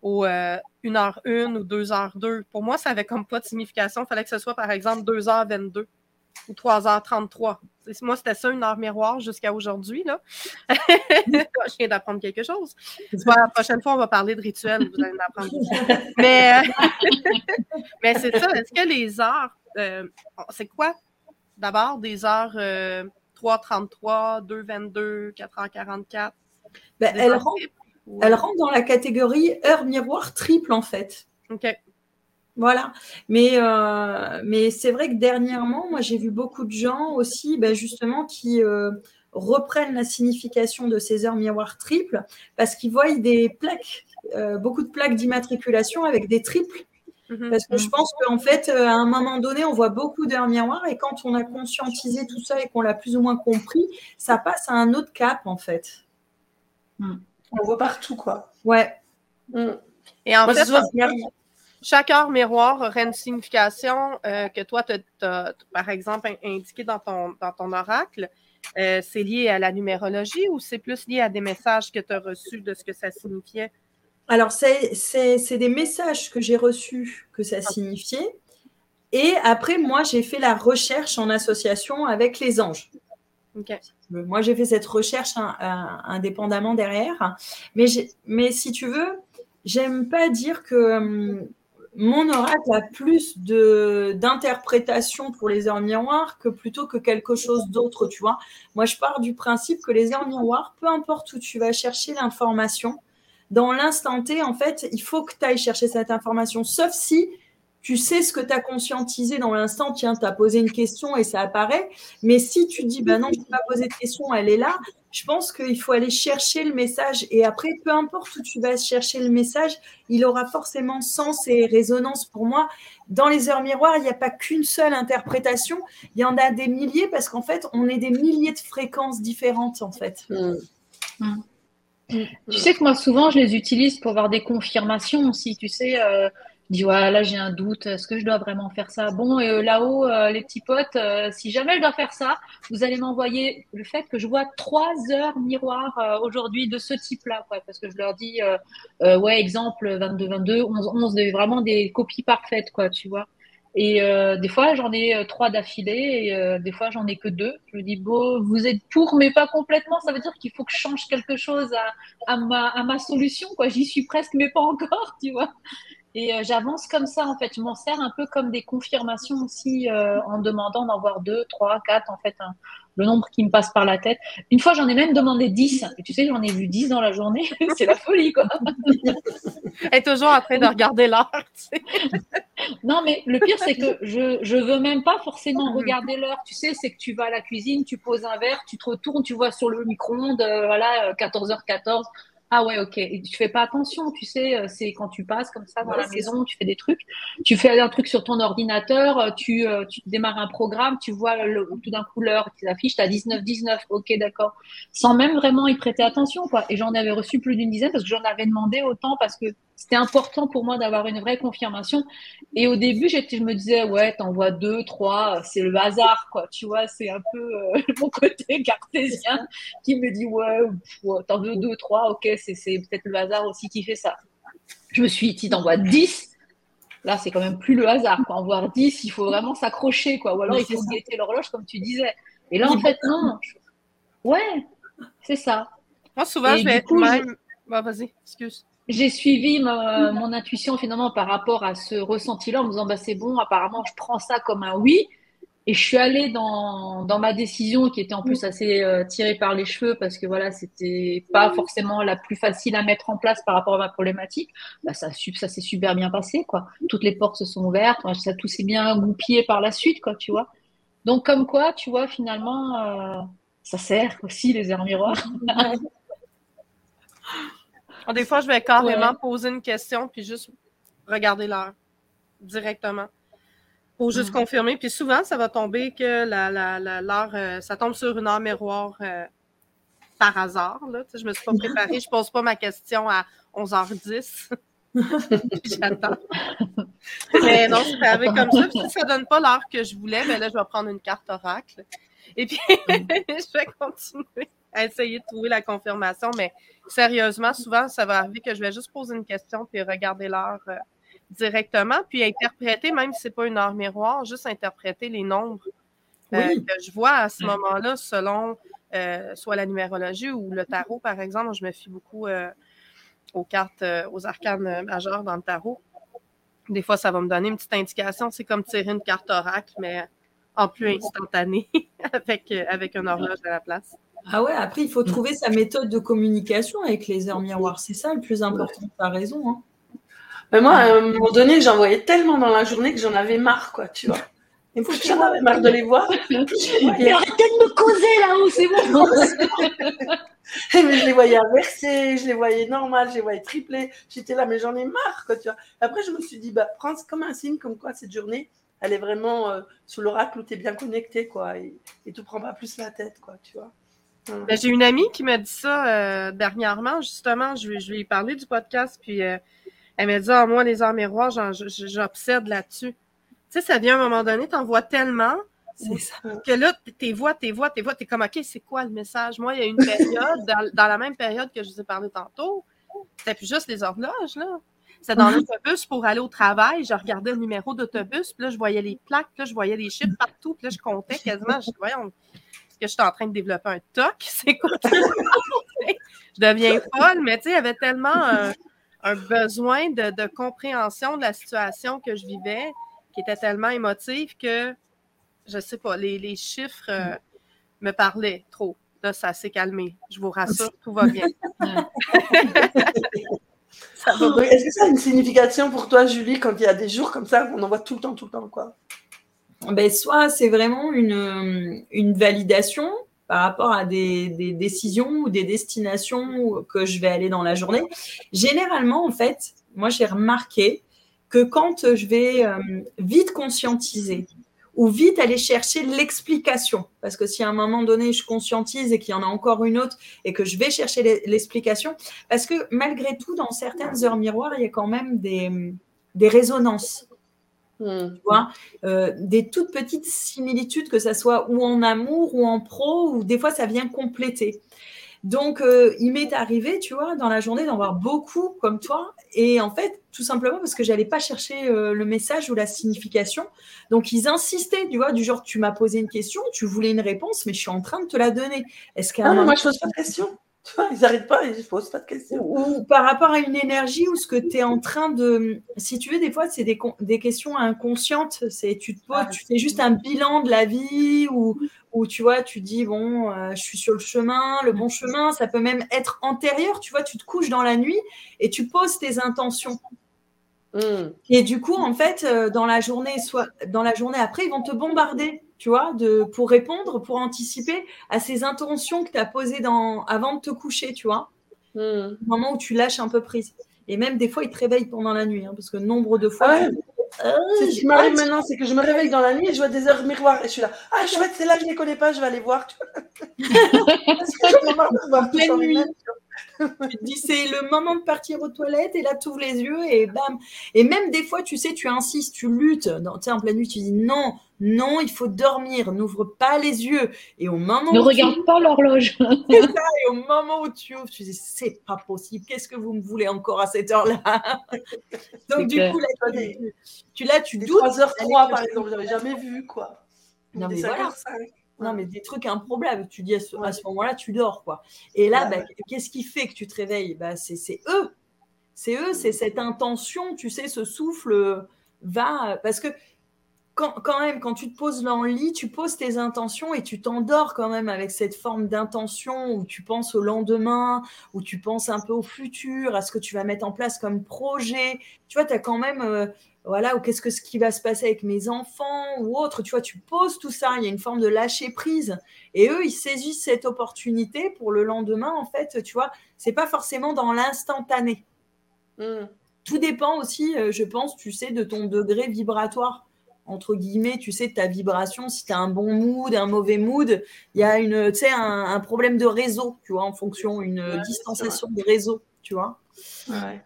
ou euh, 1h1 ou 2h2. Pour moi, ça avait comme pas de signification. Il fallait que ce soit, par exemple, 2h22 ou 3h33. Moi, c'était ça, une heure miroir jusqu'à aujourd'hui. Là. je viens d'apprendre quelque chose. la prochaine fois, on va parler de rituel. Vous allez apprendre. Mais, euh, Mais c'est ça. Est-ce que les heures, euh, c'est quoi d'abord des heures 3h33, 2h22, 4h44? Ben, elles, rentrent, elle rentre dans la catégorie heure miroir triple, en fait. OK. Voilà. Mais, euh, mais c'est vrai que dernièrement, moi, j'ai vu beaucoup de gens aussi, ben, justement, qui euh, reprennent la signification de ces heures miroirs triples parce qu'ils voient des plaques, euh, beaucoup de plaques d'immatriculation avec des triples. Mhm. Parce que je pense qu'en fait, à un moment donné, on voit beaucoup d'heures miroirs et quand on a conscientisé tout ça et qu'on l'a plus ou moins compris, ça passe à un autre cap, en fait. Mm. On voit partout, quoi. Ouais. Mm. Et en fait, chaque heure miroir aurait une signification euh, que toi, tu as, par exemple, indiqué dans ton, dans ton oracle. Euh, c'est lié à la numérologie ou c'est plus lié à des messages que tu as reçus de ce que ça signifiait? Alors, c'est des messages que j'ai reçus que ça signifiait. Et après, moi, j'ai fait la recherche en association avec les anges. Moi, j'ai fait cette recherche hein, euh, indépendamment derrière. Mais, mais si tu veux, j'aime pas dire que hum, mon oracle a plus d'interprétation pour les heures miroirs que plutôt que quelque chose d'autre, tu vois. Moi, je pars du principe que les heures miroirs, peu importe où tu vas chercher l'information, dans l'instant T, en fait, il faut que tu ailles chercher cette information, sauf si tu sais ce que tu as conscientisé dans l'instant, tiens, tu as posé une question et ça apparaît. Mais si tu dis, ben non, je n'ai pas posé de question, elle est là, je pense qu'il faut aller chercher le message. Et après, peu importe où tu vas chercher le message, il aura forcément sens et résonance pour moi. Dans les heures miroirs, il n'y a pas qu'une seule interprétation, il y en a des milliers parce qu'en fait, on est des milliers de fréquences différentes, en fait. Mmh. Mmh. Tu sais que moi, souvent, je les utilise pour avoir des confirmations aussi. Tu sais, euh, dis ouais là j'ai un doute est-ce que je dois vraiment faire ça? Bon et euh, là-haut euh, les petits potes euh, si jamais je dois faire ça vous allez m'envoyer le fait que je vois trois heures miroir aujourd'hui de ce type-là quoi parce que je leur dis ouais exemple 22 22 11 11 vraiment des copies parfaites quoi tu vois. Et des fois j'en ai trois d'affilée et des fois j'en ai que deux. Je me dis bon vous êtes pour mais pas complètement. Ça veut dire qu'il faut que je change quelque chose à, à ma à ma solution quoi. J'y suis presque mais pas encore tu vois et euh, j'avance comme ça, en fait. Je m'en sers un peu comme des confirmations aussi, euh, en demandant d'en voir deux, trois, quatre, en fait, hein, le nombre qui me passe par la tête. Une fois, j'en ai même demandé dix. Et tu sais, j'en ai vu dix dans la journée. c'est la folie, quoi. Est toujours train de regarder l'heure. non, mais le pire, c'est que je, je veux même pas forcément regarder l'heure. Tu sais, c'est que tu vas à la cuisine, tu poses un verre, tu te retournes, tu vois sur le micro-ondes, euh, voilà, 14h14 Ah ouais, ok. Et tu fais pas attention, tu sais, euh, c'est quand tu passes comme ça dans la maison, tu fais des trucs, tu fais un truc sur ton ordinateur, euh, tu, euh, tu démarres un programme, tu vois le, tout d'un coup l'heure qui s'affiche, t'as 19-19, ok, d'accord. Sans même vraiment y prêter attention, quoi. Et j'en avais reçu plus d'une dizaine parce que j'en avais demandé autant parce que c'était important pour moi d'avoir une vraie confirmation. Et au début, j'étais, je me disais, ouais, t'envoies deux, trois, c'est le hasard, quoi. Tu vois, c'est un peu mon côté cartésien qui me dit, ouais, t'en veux deux, trois, ok, c'est peut-être le hasard aussi qui fait ça. Je me suis dit, t'envoies 10, là, c'est quand même plus le hasard. Quoi. En voir 10, il faut vraiment s'accrocher, quoi. Ou alors, il faut guetter l'horloge, comme tu disais. Et là, en fait, non. Ouais, c'est ça. Moi, souvent, je vais coup, bah, vas-y, excuse. J'ai suivi mon intuition finalement par rapport à ce ressenti-là en me disant bah, c'est bon, apparemment je prends ça comme un oui. Et je suis allée dans, dans ma décision qui était en plus assez euh, tirée par les cheveux parce que voilà, c'était pas forcément la plus facile à mettre en place par rapport à ma problématique. Bah, ça, ça s'est super bien passé, quoi. Toutes les portes se sont ouvertes, ça tout s'est bien goupillé par la suite, quoi, tu vois. Donc, comme quoi, tu vois, finalement, euh, ça sert aussi les airs miroirs. Des fois, je vais carrément poser une question puis juste regarder l'heure directement pour juste mm. confirmer. Puis souvent, ça va tomber que la, la, l'heure, euh, ça tombe sur une heure miroir euh, par hasard. Là. Tu sais, je me suis pas préparée, je pose pas ma question à 11h10. J'attends. Mais non, c'est arrivé comme ça. Puis si ça donne pas l'heure que je voulais, ben là, je vais prendre une carte oracle. Et puis, je vais continuer à essayer de trouver la confirmation. Mais sérieusement, souvent, ça va arriver que je vais juste poser une question puis regarder l'heure. Euh, directement, puis interpréter, même si ce n'est pas une heure miroir, juste interpréter les nombres euh, que je vois à ce moment-là selon euh, soit la numérologie ou le tarot, par exemple. Je me fie beaucoup aux cartes, aux arcanes majeures dans le tarot. Des fois, ça va me donner une petite indication. C'est comme tirer une carte oracle, mais en plus instantané, avec, avec un horloge à la place. Ah ouais, après, il faut trouver sa méthode de communication avec les heures miroirs. C'est ça le plus important. Tu as raison. Hein. Mais moi, à un moment donné, j'en voyais tellement dans la journée que j'en avais marre, quoi, tu vois. Et moi, j'en avais marre de les voir. Et arrêtez de me causer là-haut, c'est bon. mais je les voyais inversés, je les voyais normal, je les voyais triplés. J'étais là, mais j'en ai marre, quoi, tu vois. Après, je me suis dit, bah, prends comme un signe, comme quoi cette journée, elle est vraiment euh, sous l'oracle où tu es bien connecté, quoi. Et, et tu prends pas plus la tête, quoi, tu vois. Ben, j'ai une amie qui m'a dit ça euh, dernièrement, justement. Je, je lui ai parlé du podcast, puis euh, elle m'a dit, ah, moi, les arts miroirs, j'obsède là-dessus. Tu sais, ça vient à un moment donné, t'en vois tellement que là, tes voix, tes voix, tes voix, t'es comme, OK, c'est quoi le message? Moi, il y a une période, dans, la même période que je vous ai parlé tantôt, c'était plus juste les horloges, là. C'était dans l'autobus pour aller au travail. Je regardais le numéro d'autobus, puis là, je voyais les plaques, puis là, je voyais les chiffres partout, puis là, je comptais quasiment. Je dis, voyons, que je suis en train de développer un TOC? C'est quoi? je deviens folle, mais tu sais, il y avait tellement un besoin de, compréhension de la situation que je vivais qui était tellement émotive que, je sais pas, les, chiffres euh, me parlaient trop. Là, ça s'est calmé. Je vous rassure, tout va bien. Est-ce que ça a une signification pour toi, Julie, quand il y a des jours comme ça, on en voit tout le temps, tout le temps, quoi? Ben, Soit c'est vraiment une, une validation, par rapport à des, décisions ou des destinations que je vais aller dans la journée. Généralement, en fait, moi, j'ai remarqué que quand je vais euh, vite conscientiser ou vite aller chercher l'explication, parce que si à un moment donné, je conscientise et qu'il y en a encore une autre et que je vais chercher l'explication, parce que malgré tout, dans certaines heures miroirs, il y a quand même des résonances. Hmm. Tu vois, euh, des toutes petites similitudes, que ça soit ou en amour ou en pro, ou des fois ça vient compléter. Donc, euh, il m'est arrivé, tu vois, dans la journée d'en voir beaucoup comme toi. Et en fait, tout simplement parce que j'allais pas chercher euh, le message ou la signification. Donc, ils insistaient, tu vois, du genre, tu m'as posé une question, tu voulais une réponse, mais je suis en train de te la donner. Est-ce qu'à ah, moi, je pose pas de question. Tu vois, ils n'arrêtent pas, ils ne posent pas de questions. Ou, par rapport à une énergie ou ce que tu es en train de. Si tu veux, des fois, c'est des, des, questions inconscientes. C'est tu te poses, tu fais juste un bilan de la vie ou, ou tu vois, tu dis, bon, euh, je suis sur le chemin, le bon chemin. Ça peut même être antérieur. Tu vois, tu te couches dans la nuit et tu poses tes intentions. Hmm. Et du coup, en fait, euh, dans la journée, soit dans la journée après, ils vont te bombarder tu vois, de, pour répondre, pour anticiper à ces intentions que tu as posées dans, avant de te coucher, tu vois. Le moment où tu lâches un peu prise. Et même des fois, il te réveille pendant la nuit, hein, parce que nombre de fois. Ah ce qui m'arrive maintenant, c'est que je me réveille dans la nuit et je vois des heures miroirs et je suis là. Ah, chouette, c'est là, je ne les connais pas, je vais aller voir. parce que je voir tu te dis c'est le moment de partir aux toilettes et là tu ouvres les yeux et bam. Et même des fois, tu sais, tu insistes, tu luttes. Tu sais, en pleine nuit, tu dis non, non, il faut dormir, n'ouvre pas les yeux. Et au moment ne regarde pas l'horloge. et au moment où tu ouvres, tu dis c'est pas possible. Qu'est-ce que vous me voulez encore à cette heure-là? Donc du coup, là, tu, tu, là, tu doutes. 3h03 par exemple, j'avais jamais vu quoi. Non mais voilà. Non, mais des trucs improbables. Tu dis à ce, moment-là, tu dors, quoi. Et là, bah, qu'est-ce qui fait que tu te réveilles? Bah, C'est eux. C'est eux, c'est cette intention, tu sais, ce souffle va. Parce que quand, quand, même, quand tu te poses dans le lit, tu poses tes intentions et tu t'endors quand même avec cette forme d'intention où tu penses au lendemain, où tu penses un peu au futur, à ce que tu vas mettre en place comme projet. Tu vois, tu as quand même euh, voilà, ou qu'est-ce que ce qui va se passer avec mes enfants ou autre, tu vois, tu poses tout ça, il y a une forme de lâcher prise. Et eux, ils saisissent cette opportunité pour le lendemain, en fait, tu vois, c'est pas forcément dans l'instantané. Hmm. Tout dépend aussi, euh, je pense, tu sais, de ton degré vibratoire. Entre guillemets, tu sais, de ta vibration, si tu as un bon mood, un mauvais mood, il y a une, tu sais, un, problème de réseau, tu vois, en fonction, une distanciation de réseau, tu vois. Ouais.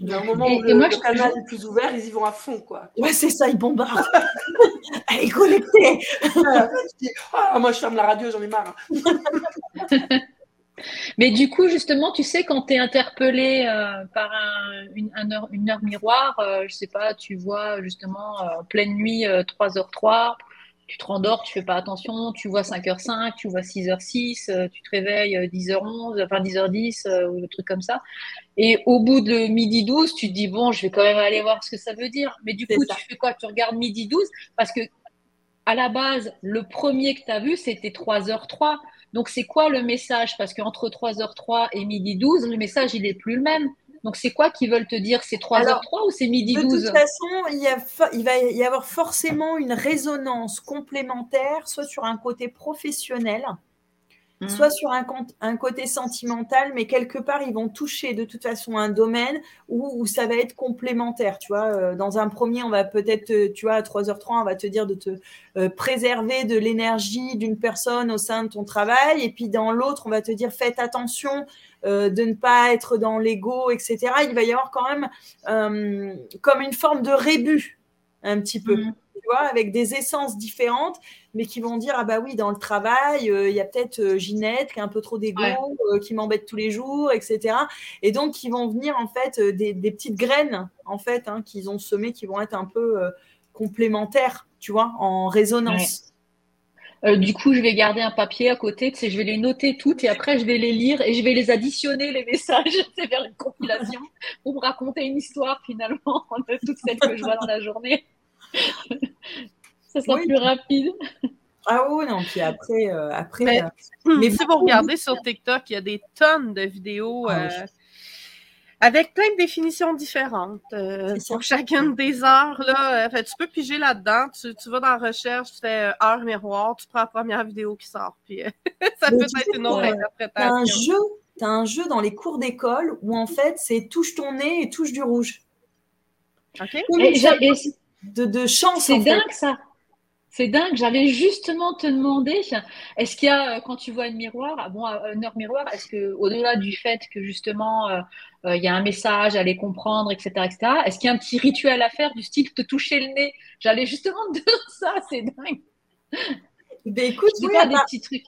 Il y a un moment où le, canal est plus ouvert, ils y vont à fond, quoi. Ouais, c'est ça, ils bombardent. Elle est connectée. ah, moi, je ferme la radio, j'en ai marre. Mais du coup, justement, tu sais, quand tu es interpellé euh, par un, une, heure, une, heure, miroir, euh, je sais pas, tu vois justement euh, pleine nuit 3h03, tu te rendors, tu fais pas attention, tu vois 5h05, tu vois 6h06, euh, tu te réveilles 10h11, euh, enfin 10h10 euh, ou le truc comme ça. Et au bout de midi 12, tu te dis bon, je vais quand même aller voir ce que ça veut dire. Mais du coup, tu fais quoi? Tu regardes midi 12 parce que à la base, le premier que tu as vu, c'était 3h03. Donc c'est quoi le message? Parce qu'entre 3h03 et midi 12, le message, il est plus le même. Donc, c'est quoi qu'ils veulent te dire? C'est 3h03 ou c'est midi 12 De toute façon, il, va y avoir forcément une résonance complémentaire, soit sur un côté professionnel, mmh. soit sur un, un, côté sentimental, mais quelque part, ils vont toucher de toute façon un domaine où, ça va être complémentaire. Tu vois, euh, dans un premier, on va peut-être, euh, tu vois, à 3h03, on va te dire de te euh, préserver de l'énergie d'une personne au sein de ton travail. Et puis dans l'autre, on va te dire, faites attention euh, de ne pas être dans l'ego, etc. Il va y avoir quand même comme une forme de rébut, un petit peu. Mm. Tu vois, avec des essences différentes, mais qui vont dire ah bah oui dans le travail euh, il y a peut-être Ginette qui a un peu trop d'ego, qui m'embête tous les jours, etc. Et donc qui vont venir en fait des, petites graines en fait hein, qu'ils ont semées, qui vont être un peu complémentaires, tu vois, en résonance. Euh, du coup, je vais garder un papier à côté, tu sais, je vais les noter toutes et après je vais les lire et je vais les additionner les messages, c'est vers une compilation pour me raconter une histoire finalement de toutes celles que je vois dans la journée. Ça sera plus rapide. Ah oui, non, puis après, euh, après. Mais, euh, si vous regardez sur TikTok, il y a des tonnes de vidéos. Ah avec plein de définitions différentes euh, pour chacune des heures. Là, euh, tu peux piger là-dedans. Tu, vas dans la recherche, tu fais euh, heure miroir, tu prends la première vidéo qui sort. Puis ça peut être une autre interprétation. un jeu, as un jeu dans les cours d'école où en fait c'est touche ton nez et touche du rouge. Ok. Et, de, de chance. C'est dingue ça. C'est dingue. J'allais justement te demander, est-ce qu'il y a, quand tu vois une miroir, ah bon, une heure miroir, est-ce que, au-delà du fait que justement, euh, il y a un message à les comprendre, etc., etc., est-ce qu'il y a un petit rituel à faire du style te toucher le nez? J'allais justement te dire ça, c'est dingue. Ben, écoute, oui, pas des petits trucs.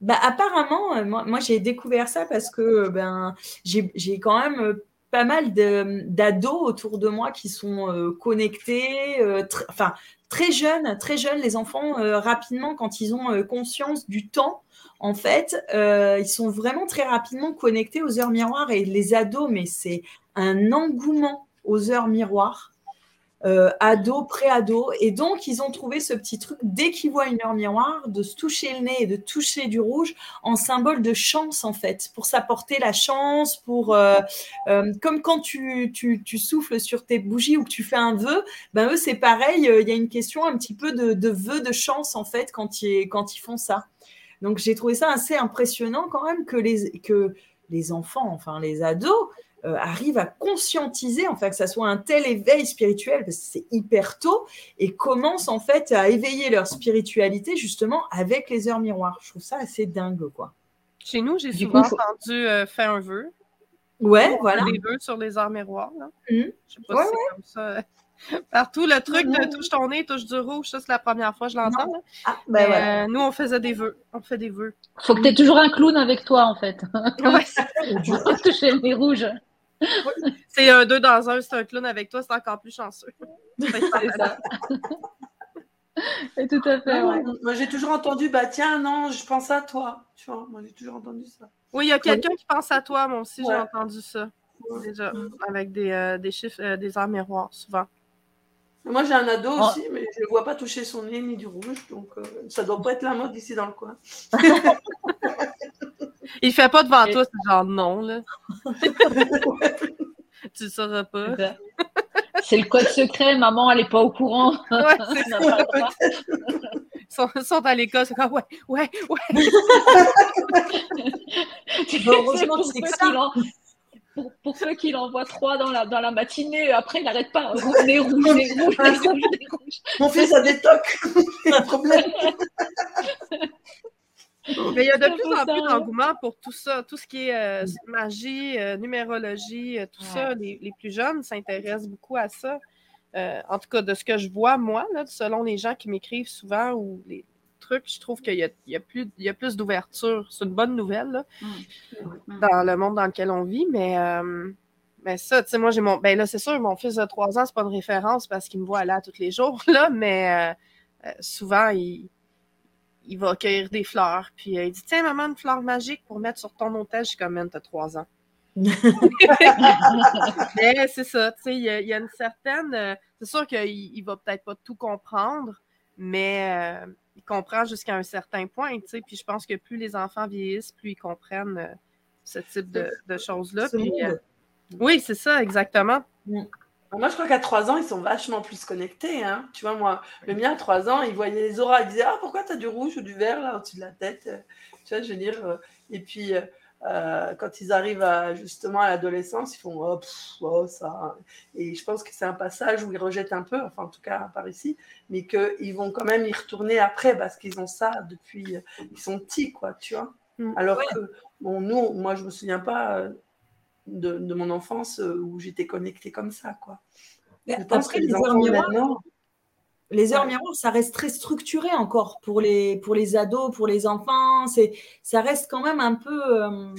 Bah, apparemment, euh, moi, moi j'ai découvert ça parce que ben, j'ai quand même pas mal d'ados autour de moi qui sont euh, connectés, euh, enfin très jeunes, très jeunes, les enfants euh, rapidement quand ils ont conscience du temps. En fait, ils sont vraiment très rapidement connectés aux heures miroirs et les ados, mais c'est un engouement aux heures miroirs euh, ado, pré-ado. Et donc, ils ont trouvé ce petit truc, dès qu'ils voient une heure miroir, de se toucher le nez et de toucher du rouge en symbole de chance, en fait, pour s'apporter la chance, pour euh, euh, comme quand tu, tu, tu, souffles sur tes bougies ou que tu fais un vœu, ben eux, c'est pareil, il y a une question un petit peu de, de vœu de chance, en fait, quand ils, quand ils font ça. Donc, j'ai trouvé ça assez impressionnant quand même que les... Que, les enfants, enfin les ados, euh, arrivent à conscientiser, enfin que ça soit un tel éveil spirituel, parce que c'est hyper tôt, et commencent en fait à éveiller leur spiritualité justement avec les heures miroirs. Je trouve ça assez dingue, quoi. Chez nous, j'ai souvent entendu euh, faire un vœu. Ouais, voilà. Des vœux sur les heures miroirs. Là. Mmh. Je sais pas si c'est comme ça. Partout, le truc de touche ton nez, touche du rouge, ça c'est la première fois que je l'entends. Ah, ben euh, nous, on faisait des vœux. On fait des vœux. Faut que tu aies toujours un clown avec toi, en fait. Ouais. toucher le nez rouge. C'est un deux dans un, c'est un clown avec toi, c'est encore plus chanceux. C'est ça. Et tout à fait. Moi, j'ai toujours entendu, bah tiens, non, je pense à toi. Tu vois, moi, j'ai toujours entendu ça. Oui, il y a quelqu'un qui pense à toi, moi aussi, j'ai entendu ça. Déjà, avec des, euh, des chiffres, euh, des arts miroirs, souvent. Moi, j'ai un ado aussi, mais je ne le vois pas toucher son nez ni du rouge, donc euh, ça doit pas être la mode ici dans le coin. Il fait pas devant toi, c'est genre non, là. tu ne sauras pas. C'est le code secret, maman, elle n'est pas au courant. Ouais, c'est ça. Ils sont, à l'école, c'est comme ouais, ouais, ouais. heureusement c'est ça pour, ceux qui l'envoient trois dans la, dans la matinée, après, il n'arrête pas. Les rouges, les rouges, les rouges, les rouges. Mon fils a des tocs. un problème. Mais il y a de plus en plus d'engouement pour tout ça, tout ce qui est euh, magie, euh, numérologie, euh, tout ça. Les, les, plus jeunes s'intéressent beaucoup à ça. en tout cas, de ce que je vois, moi, là, selon les gens qui m'écrivent souvent ou les, je trouve qu'il y, a, plus, plus d'ouverture. C'est une bonne nouvelle mm. dans le monde dans lequel on vit, mais, mais ça, tu sais, moi, j'ai mon. Ben là, c'est sûr, mon fils de 3 ans, c'est pas une référence parce qu'il me voit là tous les jours, là, mais souvent, il, il va cueillir des fleurs, puis il dit Tiens, maman, une fleur magique pour mettre sur ton hôtel. Je suis comme, t'as 3 ans. mais c'est ça, tu sais, il, y, a une certaine. c'est sûr qu'il il va peut-être pas tout comprendre, mais il comprend jusqu'à un certain point, tu sais. Puis je pense que plus les enfants vieillissent, plus ils comprennent euh, ce type de, choses-là. Euh, oui, c'est ça, exactement. Mm. Moi, je crois qu'à trois ans, ils sont vachement plus connectés. Hein. Tu vois, moi, le mien, à trois ans, il voyait les auras. Il disait Ah, pourquoi tu as du rouge ou du vert là au-dessus de la tête Tu vois, je veux dire. Euh, et puis, euh, quand ils arrivent à, justement à l'adolescence, ils font oh, oh, ça. Et je pense que c'est un passage où ils rejettent un peu, enfin en tout cas par ici, mais qu'ils vont quand même y retourner après parce qu'ils ont ça depuis euh, ils sont petits, quoi, tu vois. Mm. Alors que, bon, nous, moi je me souviens pas euh, de, de mon enfance où j'étais connectée comme ça, quoi. Je pense que les, enfants maintenant. Les heures miroirs, ça reste très structuré encore pour les, pour les ados, pour les enfants. C'est, ça reste quand même un peu, euh,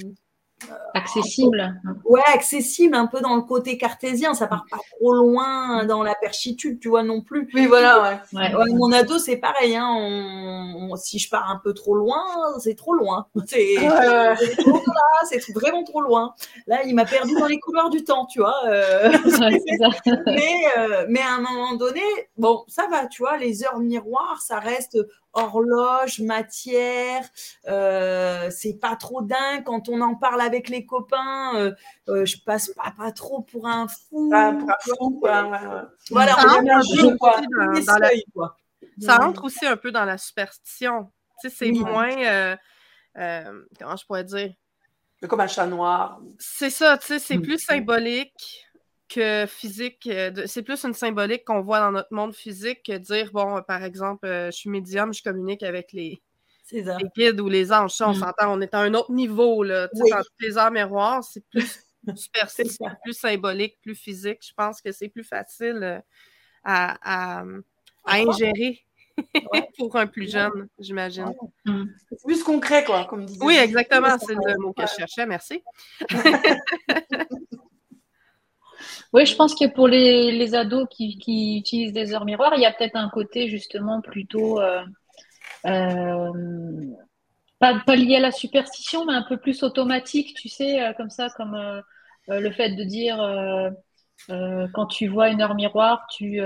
accessible. Ouais, accessible, un peu dans le côté cartésien. Ça part pas trop loin dans la perchitude, tu vois, non plus. Oui, voilà, ouais. mon ado, c'est pareil. Hein, si je pars un peu trop loin, c'est trop loin. C'est c'est vraiment trop loin. Là, il m'a perdu dans les couloirs du temps, tu vois. Euh. mais, euh, mais à un moment donné, bon, ça va, tu vois, les heures miroirs, ça reste horloge, matière, euh, c'est pas trop dingue. Quand on en parle avec les copains, euh, euh, je passe pas, pas trop pour un fou. Pas pour un fou, quoi. Voilà, ça on un jeu, quoi. quoi. Ça entre aussi un peu dans la superstition. Tu sais, c'est moins. comment je pourrais dire? Comme un chat noir. C'est ça, tu sais, c'est mm. plus symbolique que physique. Euh, c'est plus une symbolique qu'on voit dans notre monde physique que dire, bon, par exemple, euh, je suis médium, je communique avec les, les guides ou les anges. on mm. s'entend, on est à un autre niveau. Là. Dans les arts miroirs, c'est plus plus symbolique, plus physique. Je pense que c'est plus facile euh, à, ingérer. pour un plus jeune, j'imagine. Mm. C'est plus concret, quoi, comme disait. Oui, exactement, c'est le mot que je cherchais, merci. Oui, je pense que pour les, les ados qui, qui, utilisent des heures miroirs, il y a peut-être un côté justement plutôt euh, euh, pas, pas, lié à la superstition, mais un peu plus automatique, tu sais, euh, comme ça, comme le fait de dire quand tu vois une heure miroir, tu,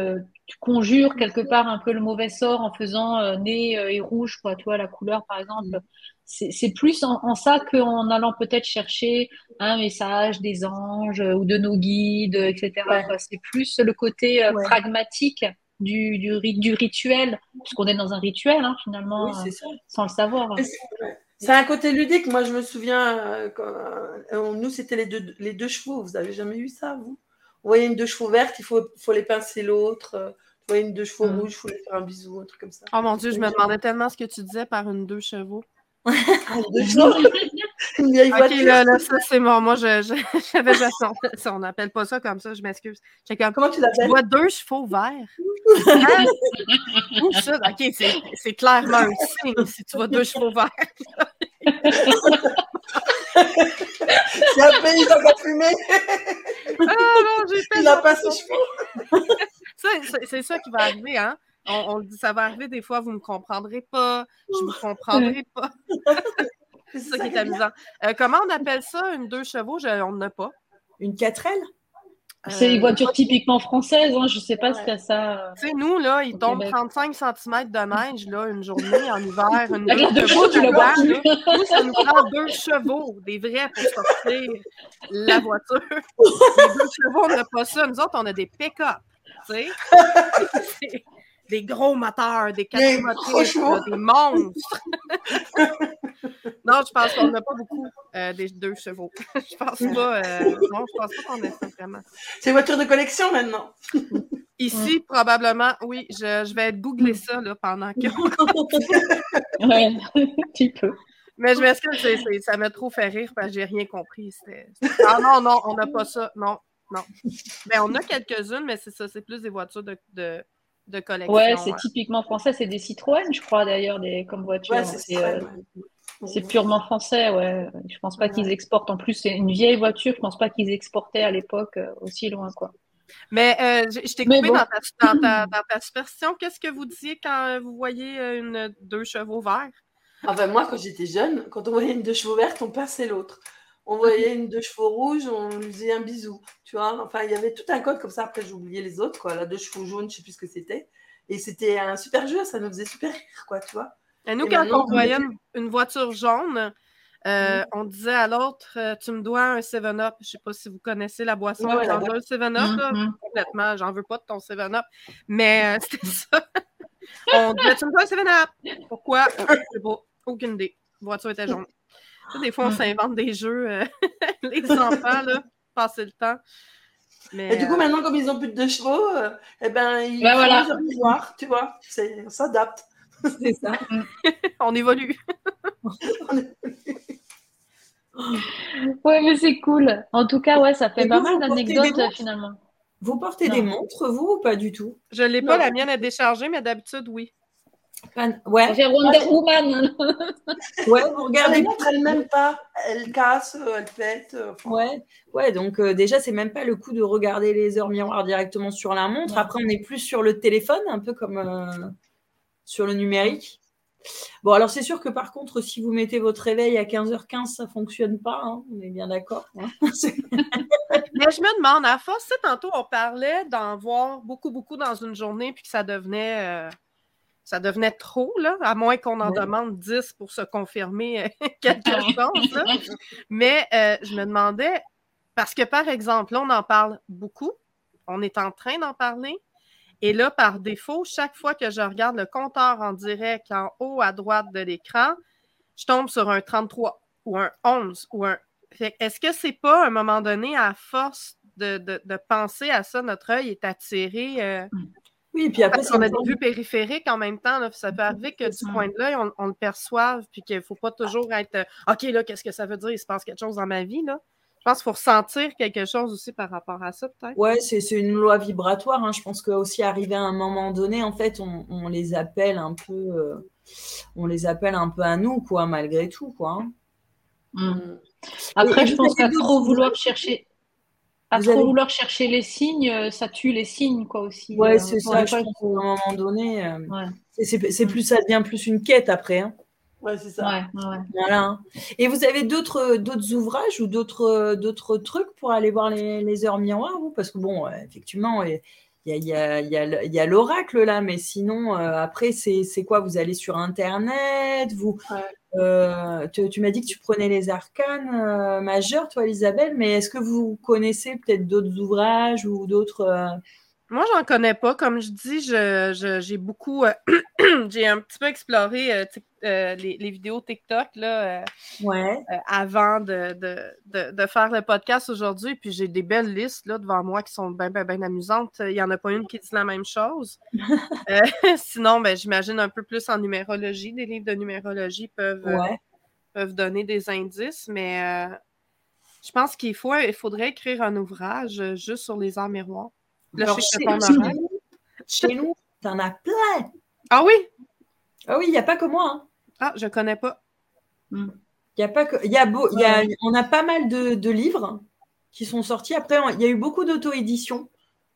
tu, conjures quelque part un peu le mauvais sort en faisant nez et rouge, quoi, tu vois, la couleur par exemple c'est plus en, ça qu'en allant peut-être chercher un message des anges ou de nos guides, etc. C'est plus le côté euh, pragmatique du, du, rituel, puisqu'on est dans un rituel hein, finalement, euh, sans le savoir. C'est un côté ludique. Moi, je me souviens, euh, quand, nous, c'était les deux, les deux chevaux. Vous avez jamais eu ça, vous? Vous voyez une deux chevaux verte, il faut, faut les pincer l'autre. Vous voyez une deux chevaux mm. rouges, il faut les faire un bisou, un truc comme ça. Oh mon Dieu, je me demandais tellement ce que tu disais par une deux chevaux. ok, là, là, ça, c'est mort. Moi, je, j'avais jamais ça. On n'appelle pas ça comme ça, je m'excuse. Comment tu l'appelles? Tu vois deux chevaux verts? Hein? Où ça? Ok, c'est, c'est clairement un signe si tu vois deux chevaux verts. c'est un pays dans la fumée. ah non, j'ai fait. Il n'a pas ses chevaux. ça, c'est, c'est ça qui va arriver, hein? On, on, dit ça va arriver des fois, vous ne me comprendrez pas, je ne vous comprendrai pas. C'est ça qui est amusant. Euh, comment on appelle ça, une deux chevaux? on n'en a pas. Une quatrelle? C'est une voiture typiquement française, hein. je ne sais pas si tu as ça. Tu sais, nous, là, il tombe 35 cm de neige là, une journée en hiver. Une Avec deux chevaux, tu Nous, ça nous prend deux chevaux, des vrais, pour sortir la voiture. Les deux chevaux, on n'a pas ça. Nous autres, on a des pick-up. Tu sais? Des gros moteurs, des quatre motrices, des monstres. non, je pense qu'on n'a pas beaucoup euh, des deux chevaux. je pense pas. Euh, non, je pense pas qu'on ait ça vraiment. C'est une voiture de collection maintenant. Ici, probablement, oui. Je, je vais googler ça là, pendant que. oui, tu peux. Mais je m'excuse, ça m'a trop fait rire parce que j'ai rien compris. Ah non, non, on n'a pas ça. Non, non. Mais on a quelques-unes, mais c'est ça, c'est plus des voitures de, de de collection. Ouais, c'est typiquement français. C'est des Citroën, je crois, d'ailleurs, des, comme voiture. Euh, c'est purement français, ouais. Je pense pas qu'ils exportent. En plus, c'est une vieille voiture. Je pense pas qu'ils exportaient à l'époque euh, aussi loin, quoi. Mais euh, je, t'ai coupé dans, ta, dans, ta, dans, Qu'est-ce que vous disiez quand vous voyez une deux chevaux verts? Ah ben moi, quand j'étais jeune, quand on voyait une deux chevaux vertes, on passait l'autre on voyait une deux chevaux rouges, on lui faisait un bisou, tu vois. Enfin, il y avait tout un code comme ça. Après, j'ai oublié les autres, quoi. La deux chevaux jaunes, je sais plus ce que c'était. Et c'était un super jeu, ça nous faisait super rire, quoi, tu vois. Et nous, quand on voyait une, voiture jaune, euh, mm. on disait à l'autre, euh, tu me dois un 7-Up. Je sais pas si vous connaissez la boisson. Ouais, j'en veux un 7-Up, mm-hmm. complètement. J'en veux pas de ton 7-Up. Mais euh, c'était ça. on disait, tu me dois un 7-Up. Pourquoi? C'est pas. Aucune idée. La voiture était jaune des fois, on s'invente des jeux, euh, les enfants, là, passer le temps. Mais, et du coup, euh, maintenant, comme ils n'ont plus de deux chevaux, euh, eh ben, ils ben voilà. tu vois. On s'adapte. C'est ça. on évolue. ouais, mais c'est cool. En tout cas, ouais, ça fait pas mal d'anecdotes finalement. Vous portez des montres, vous, ou pas du tout? Je ne l'ai pas, la mienne est déchargée, mais d'habitude, oui. Ouais. On fait Wonder Woman. ouais, vous regardez. Elle même pas. Elle casse, euh, elle pète. Euh, ouais. ouais, donc euh, déjà, c'est même pas le coup de regarder les heures miroirs directement sur la montre. Après, on est plus sur le téléphone, un peu comme sur le numérique. Bon, alors c'est sûr que par contre, si vous mettez votre réveil à 15h15, ça fonctionne pas. Hein. on est bien d'accord. Hein. Mais je me demande, à force, tantôt, on parlait d'en voir beaucoup, beaucoup dans une journée, puis que ça devenait ça devenait trop, là, à moins qu'on en demande 10 pour se confirmer euh, quelque chose. Mais euh, je me demandais, parce que par exemple, là, on en parle beaucoup, on est en train d'en parler, et là, par défaut, chaque fois que je regarde le compteur en direct en haut à droite de l'écran, je tombe sur un 33 ou un 11 ou un. Est-ce que c'est pas à un moment donné, à force de, penser à ça, notre œil est attiré euh, mm. Oui, puis après, on a des vues périphériques en même temps. Là, ça peut arriver que du point de l'œil, on, le perçoive, puis qu'il ne faut pas toujours être euh, OK, là, qu'est-ce que ça veut dire? Il se passe quelque chose dans ma vie. Là. Je pense qu'il faut ressentir quelque chose aussi par rapport à ça, peut-être. Oui, c'est une loi vibratoire. Hein. Je pense qu'aussi, arrivé à un moment donné, en fait, on, les appelle un peu. Euh, on les appelle un peu à nous, quoi, malgré tout, quoi. Hein. Mmh. Après, je pense qu'à trop vouloir chercher à trop vouloir chercher les signes, euh, ça tue les signes, quoi, aussi. Ouais, euh, c'est ça, je pense qu'à un moment donné, euh, c'est plus, ça devient plus une quête après. Hein. Ouais, c'est ça. Voilà. Hein. Et vous avez d'autres ouvrages ou d'autres trucs pour aller voir les, les heures miroirs, vous? Parce que, bon, effectivement, il y a, y a, y a l'oracle là, mais sinon, après, c'est quoi? Vous allez sur Internet vous, euh, tu, m'as dit que tu prenais les arcanes euh, majeurs, toi, Isabelle, mais est-ce que vous connaissez peut-être d'autres ouvrages ou d'autres. Moi, j'en connais pas. Comme je dis, j'ai beaucoup. Euh, j'ai un petit peu exploré euh, euh, les, vidéos TikTok là, avant de, faire le podcast aujourd'hui. Puis j'ai des belles listes là, devant moi qui sont bien, bien, bien amusantes. Il n'y en a pas une qui dit la même chose. sinon, ben, j'imagine un peu plus en numérologie. Des livres de numérologie peuvent, peuvent donner des indices, mais je pense qu'il faut, il faudrait écrire un ouvrage juste sur les arts miroirs chez, nous, tu en as plein. Ah oui? Ah oui, il n'y a pas que moi. Hein. Ah, je ne connais pas. Il y a pas que, y a beau, y a, on a pas mal de, livres qui sont sortis. Après, il y a eu beaucoup d'auto-édition,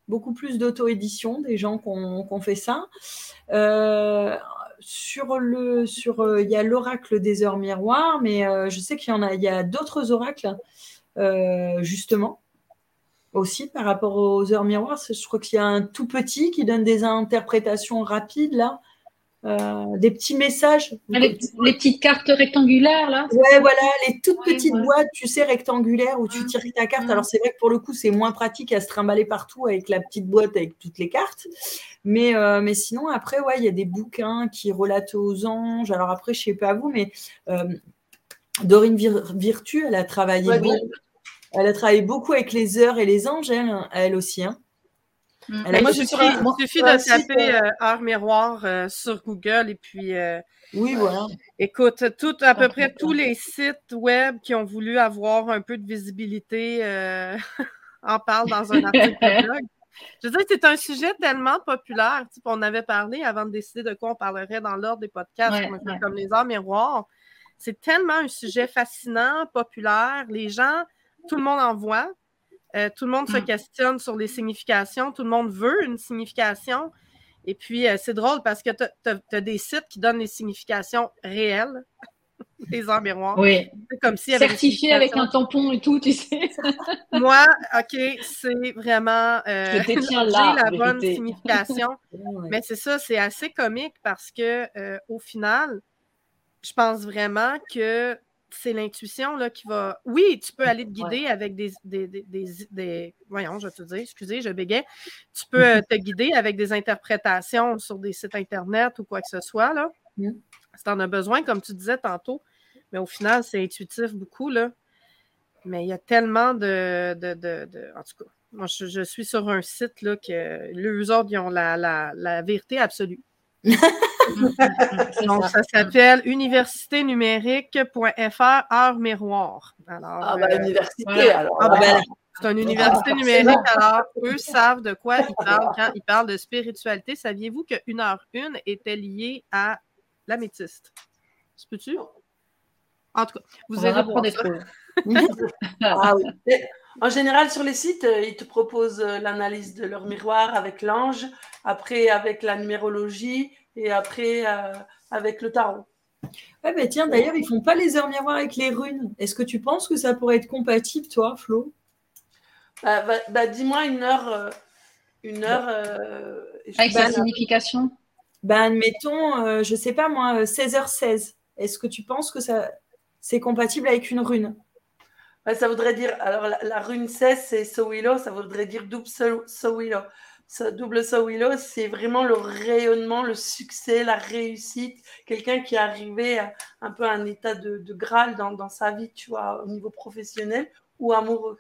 beaucoup plus d'auto-édition, des gens qui ont, fait ça. Euh, sur le, sur, euh, il y a l'oracle des heures miroirs, mais euh, je sais qu'il y en a, il y a d'autres oracles justement aussi par rapport aux heures miroirs. Je crois qu'il y a un tout petit qui donne des interprétations rapides là. Euh, des petits messages. Ah, les, petites cartes rectangulaires, là Ouais, voilà, les toutes petites boîtes, tu sais, rectangulaires où tu tires ta carte. Alors, c'est vrai que pour le coup, c'est moins pratique à se trimballer partout avec la petite boîte avec toutes les cartes. Mais, euh, mais sinon, après, ouais, il y a des bouquins qui relatent aux anges. Alors, après, je sais pas vous, mais euh, Dorine Virtu, elle a travaillé beaucoup elle a travaillé beaucoup avec les heures et les anges, elle, aussi. Hein. Mm. Elle moi, il suffit, de taper euh, heure miroir euh, sur Google et puis. Euh, oui, voilà. Écoute, tout, à peu près tous les sites web qui ont voulu avoir un peu de visibilité en parlent dans un article de blog. Je veux dire, c'est un sujet tellement populaire. on avait parlé avant de décider de quoi on parlerait dans l'ordre des podcasts, comme les heures miroirs. C'est tellement un sujet fascinant, populaire. Les gens tout le monde en voit. Euh, tout le monde se mm. questionne sur les significations. Tout le monde veut une signification. Et puis, euh, c'est drôle parce que tu as, des sites qui donnent les significations réelles des en miroirs. Oui. Comme si Certifié avec un tampon et tout, tu sais. Moi, OK, c'est vraiment. Euh, la bonne signification. Mais c'est ça, c'est assez comique parce que, au final, je pense vraiment que c'est l'intuition là, qui va. Oui, tu peux aller te guider avec des, des, Voyons, je vais te dire, excusez, je bégais. Tu peux euh, te guider avec des interprétations sur des sites Internet ou quoi que ce soit. Là. Mm. Si tu en as besoin, comme tu disais tantôt. Mais au final, c'est intuitif beaucoup. Là. Mais il y a tellement de. En tout cas, moi, je, suis sur un site là, que les autres, ils ont la, la vérité absolue. Donc, ça, s'appelle universiténumérique.fr heure miroir. Alors, ah, ben, université, alors. Ah, ben, c'est une université numérique, alors eux savent de quoi ils parlent quand ils parlent de spiritualité. Saviez-vous qu'une heure une était liée à l'améthyste? Se peux-tu? En tout cas, vous allez apprendre des trucs. ah, oui. En général, sur les sites, euh, ils te proposent euh, l'analyse de leur miroir avec l'ange, après avec la numérologie et après euh, avec le tarot. Ouais, mais tiens, d'ailleurs, ils font pas les heures miroirs avec les runes. Est-ce que tu penses que ça pourrait être compatible, toi, Flo? Bah, bah, bah, Dis-moi une heure. une heure avec sa signification? Bah, Admettons, je sais pas moi, 16h16. Est-ce que tu penses que ça c'est compatible avec une rune? Ça voudrait dire, alors la, rune 16, c'est Sowilo, ça voudrait dire double Sowilo. Ce double Sowilo, c'est vraiment le rayonnement, le succès, la réussite. Quelqu'un qui est arrivé à un peu à un état de, Graal dans, sa vie, tu vois, au niveau professionnel ou amoureux.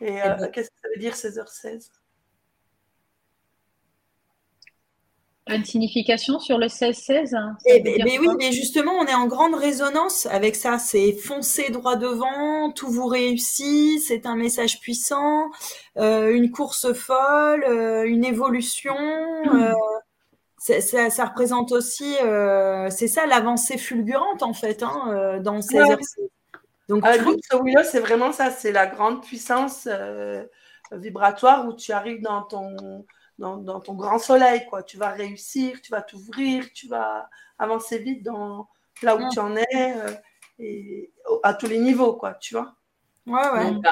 Et, euh, ben qu'est-ce que ça veut dire 16h16 Une signification sur le 16-16 hein, eh ben, oui, mais justement, on est en grande résonance avec ça. C'est foncer droit devant, tout vous réussit, c'est un message puissant, euh, une course folle, euh, une évolution. Euh, ça, représente aussi, c'est ça l'avancée fulgurante en fait hein, dans ces ouais. Donc, ah, c'est vraiment ça, c'est la grande puissance vibratoire où tu arrives dans ton dans, ton grand soleil, quoi. Tu vas réussir, tu vas t'ouvrir, tu vas avancer vite dans là où tu en es euh, et à tous les niveaux, quoi, tu vois. Ouais, ouais. Bah,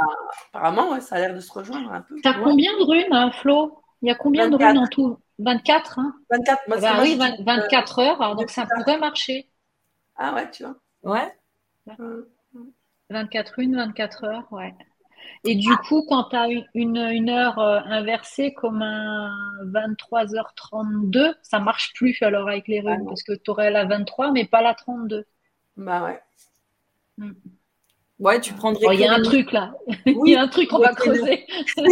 apparemment, ouais, ça a l'air de se rejoindre un peu. T'as combien de runes, hein, Flo? Il y a combien de runes en tout? 24, hein? 24, moi, bah, oui, 24 heures, donc ça pourrait marcher. Ah ouais, tu vois. Ouais. 24 runes, 24 heures, ouais. Et du coup, quand tu as une, une, heure euh, inversée comme un 23h32, ça marche plus alors avec les runes, ah parce que tu aurais la 23, mais pas la 32. Bah ouais. Mm. Ouais, tu prendrais. Il y a un truc là. Il y a un truc, on va creuser.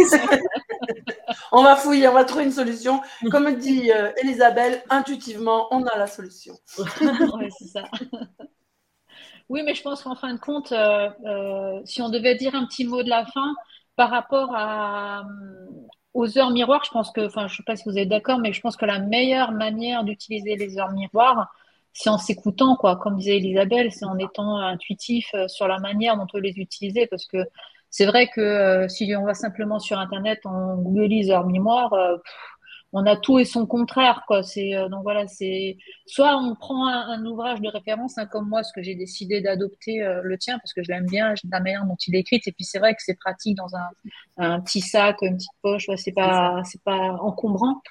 on va fouiller, on va trouver une solution. Comme dit euh, Elisabeth, intuitivement, on a la solution. ouais, c'est ça. Oui, mais je pense qu'en fin de compte, euh, euh, si on devait dire un petit mot de la fin par rapport à, aux heures miroirs, je pense que, enfin, je ne sais pas si vous êtes d'accord, mais je pense que la meilleure manière d'utiliser les heures miroirs, c'est en s'écoutant, quoi. Comme disait Elisabeth, c'est en étant intuitif euh, sur la manière dont on peut les utiliser. Parce que c'est vrai que euh, si on va simplement sur Internet, on googlise heures miroirs, euh, on a tout et son contraire, quoi. C'est donc voilà, c'est soit on prend un, ouvrage de référence, hein, comme moi, ce que j'ai décidé d'adopter le tien parce que je l'aime bien, la manière dont il est écrit. Et puis c'est vrai que c'est pratique dans un, un, petit sac, une petite poche, ouais, c'est pas c'est pas encombrant.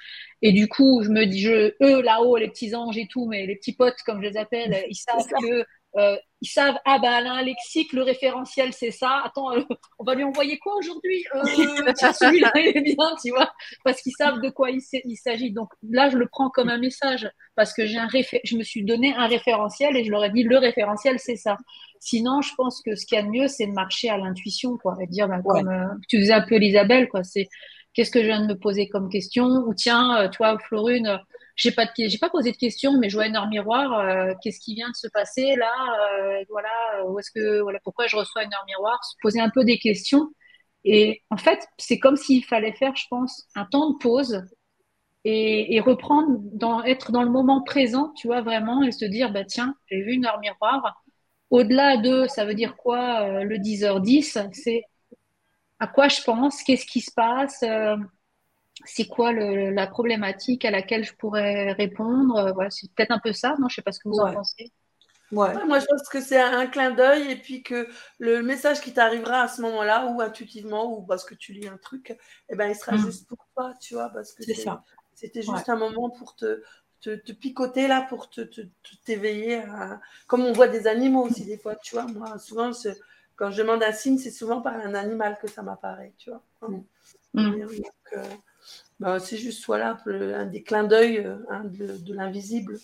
Et du coup, je me dis, je, eux là-haut, les petits anges et tout, mais les petits potes, comme je les appelle, ils savent que euh, ils savent, ah ben elle a un lexique, le référentiel c'est ça. Attends, euh, on va lui envoyer quoi aujourd'hui? Euh, celui-là il est bien, tu vois, parce qu'ils savent de quoi il, s'agit. Donc là, je le prends comme un message parce que j'ai un je me suis donné un référentiel et je leur ai dit le référentiel c'est ça. Sinon, je pense que ce qu'il y a de mieux, c'est de marcher à l'intuition, quoi, et dire, ben, comme euh, tu faisais un peu Isabelle, quoi, c'est qu'est-ce que je viens de me poser comme question? Ou tiens, toi, Florune, j'ai pas j'ai pas posé de question, mais je vois un heure miroir. Euh, qu'est-ce qui vient de se passer là Voilà, où est-ce que voilà, pourquoi je reçois une heure miroir Se poser un peu des questions. Et en fait, c'est comme s'il fallait faire, je pense, un temps de pause et, reprendre, être dans le moment présent, tu vois, vraiment, et se dire, bah tiens, j'ai vu une heure miroir. Au-delà de, ça veut dire quoi, le 10h10, c'est à quoi je pense, qu'est-ce qui se passe, euh, c'est quoi la problématique à laquelle je pourrais répondre. Euh, voilà, c'est peut-être un peu ça, non Je sais pas ce que vous en pensez. Ouais. moi, je pense que c'est un, clin d'œil et puis que le message qui t'arrivera à ce moment-là, ou intuitivement, ou parce que tu lis un truc, eh ben, il sera mm. juste pour toi, tu vois, parce que c'était juste un moment pour te, te, picoter là, pour te, t'éveiller. Comme on voit des animaux aussi, des fois, tu vois. Moi, souvent, quand je demande un signe, c'est souvent par un animal que ça m'apparaît, tu vois. Mm. Mm. Euh, bah, c'est juste voilà un des clins d'œil euh, hein, de, l'invisible.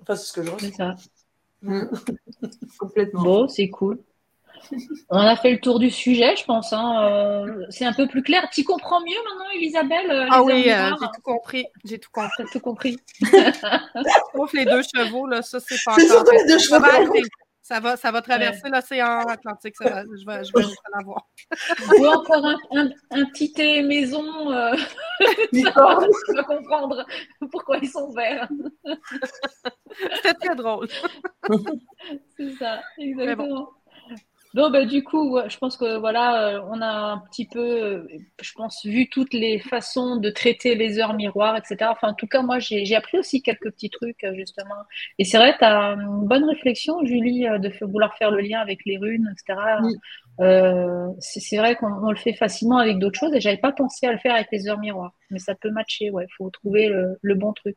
Enfin, c'est ce que je ressens. ça. Mm. Complètement. Bon, c'est cool. On a fait le tour du sujet, je pense. Hein. Euh, c'est un peu plus clair. Tu comprends mieux maintenant, Elisabeth Ah oui, j'ai tout compris. J'ai tout compris. tout compris. Sauf les deux chevaux, là, ça, c'est pas encore. les deux chevaux. Ça va, ça va traverser l'océan Atlantique, ça va, je vais, je vais, l'avoir. Ou encore un, un, petit thé maison, euh, ça, va comprendre pourquoi ils sont verts. C'était très drôle. C'est ça, exactement. Non, bah, du coup, je pense que voilà, euh, on a un petit peu, euh, je pense, vu toutes les façons de traiter les heures miroirs, etc. Enfin, en tout cas, moi, j'ai appris aussi quelques petits trucs, euh, justement. Et c'est vrai, tu as une bonne réflexion, Julie, de vouloir faire le lien avec les runes, etc. c'est vrai qu'on le fait facilement avec d'autres choses et j'avais pas pensé à le faire avec les heures miroirs. Mais ça peut matcher, ouais. Il faut trouver le, bon truc.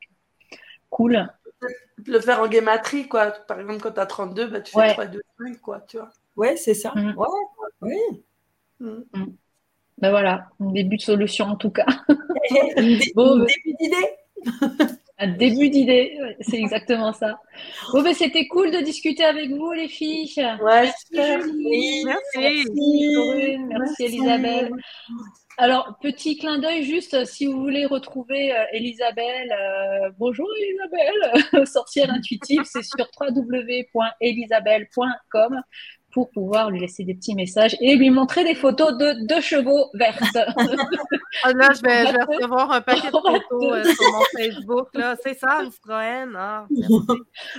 Cool. Le faire en guématrie, quoi. Par exemple, quand tu as 32, bah, tu fais 3, 2, 5, quoi, tu vois. Ouais, c'est ça. Mm. Ouais, oui. Mm. Ben voilà, un début de solution en tout cas. un, début d'idée. un début d'idée, c'est exactement ça. Bon, ben, c'était cool de discuter avec vous, les filles. Ouais, merci, merci. Merci, Elisabeth. Alors, petit clin d'œil juste, si vous voulez retrouver euh, Elisabeth, euh, bonjour Elisabeth, sorcière intuitive, c'est sur www.elisabeth.com pour pouvoir lui laisser des petits messages et lui montrer des photos de deux chevaux vertes. ah, là, je vais, je vais, recevoir un paquet de photos euh, sur mon Facebook. C'est ça, Citroën. Ah,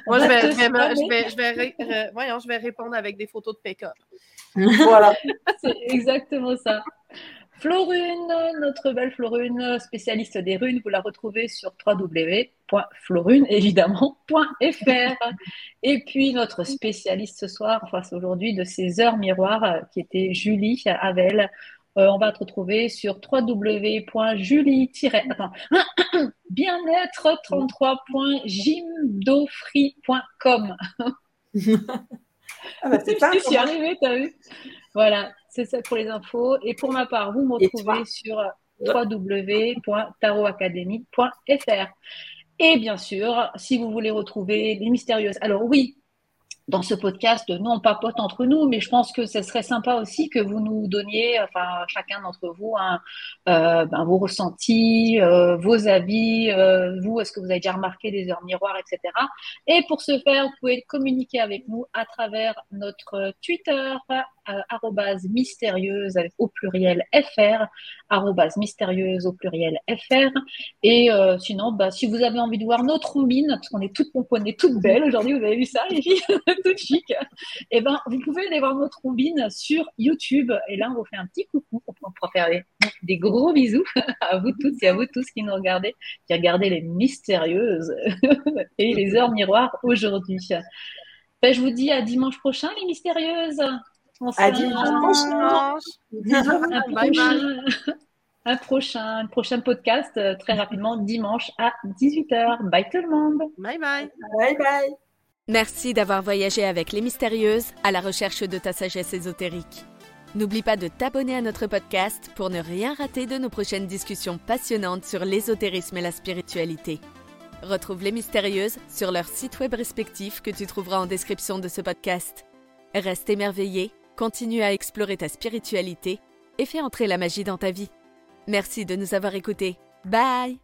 Moi, je vais, je vais, je vais, voyons, je vais répondre avec des photos de pick-up. voilà. C'est exactement ça. Florune, notre belle Florune, spécialiste des runes, vous la retrouvez sur www.florune, Et puis notre spécialiste ce soir, enfin aujourd'hui, de ces heures miroirs, qui était Julie Havel. Euh, on va te retrouver sur www.julie- bien-être 33.gymdofree.com. Ah bah c'est pas. Je suis arrivée, t'as vu Voilà, c'est ça pour les infos. Et pour ma part, vous me retrouvez sur www.tarotacademy.fr. Et bien sûr, si vous voulez retrouver les mystérieuses, alors oui, dans ce podcast, nous, on papote entre nous, mais je pense que ce serait sympa aussi que vous nous donniez, enfin, chacun d'entre vous, euh, ben, vos ressentis, euh, vos avis, euh, vous, est-ce que vous avez déjà remarqué des heures miroirs, etc. Et pour ce faire, vous pouvez communiquer avec nous à travers notre Twitter, arrobase mystérieuse au pluriel fr, mystérieuse au pluriel fr. Et euh, sinon, bah, si vous avez envie de voir notre trombines, parce qu'on est toutes pomponnées, toutes belles aujourd'hui, vous avez vu ça, les filles, toutes chic, et eh ben, vous pouvez aller voir notre trombines sur YouTube. Et là, on vous fait un petit coucou. On pourra faire des, gros bisous à vous toutes et à vous tous qui nous regardez, qui regardez les mystérieuses et les heures miroirs aujourd'hui. Ben, je vous dis à dimanche prochain, les mystérieuses. À dimanche. Un prochain, prochain podcast euh, très rapidement dimanche à 18h. Bye tout le monde. Bye bye. Bye bye. Merci d'avoir voyagé avec les mystérieuses à la recherche de ta sagesse ésotérique. N'oublie pas de t'abonner à notre podcast pour ne rien rater de nos prochaines discussions passionnantes sur l'ésotérisme et la spiritualité. Retrouve les mystérieuses sur leur site web respectif que tu trouveras en description de ce podcast. Reste émerveillé Continue à explorer ta spiritualité et fais entrer la magie dans ta vie. Merci de nous avoir écoutés. Bye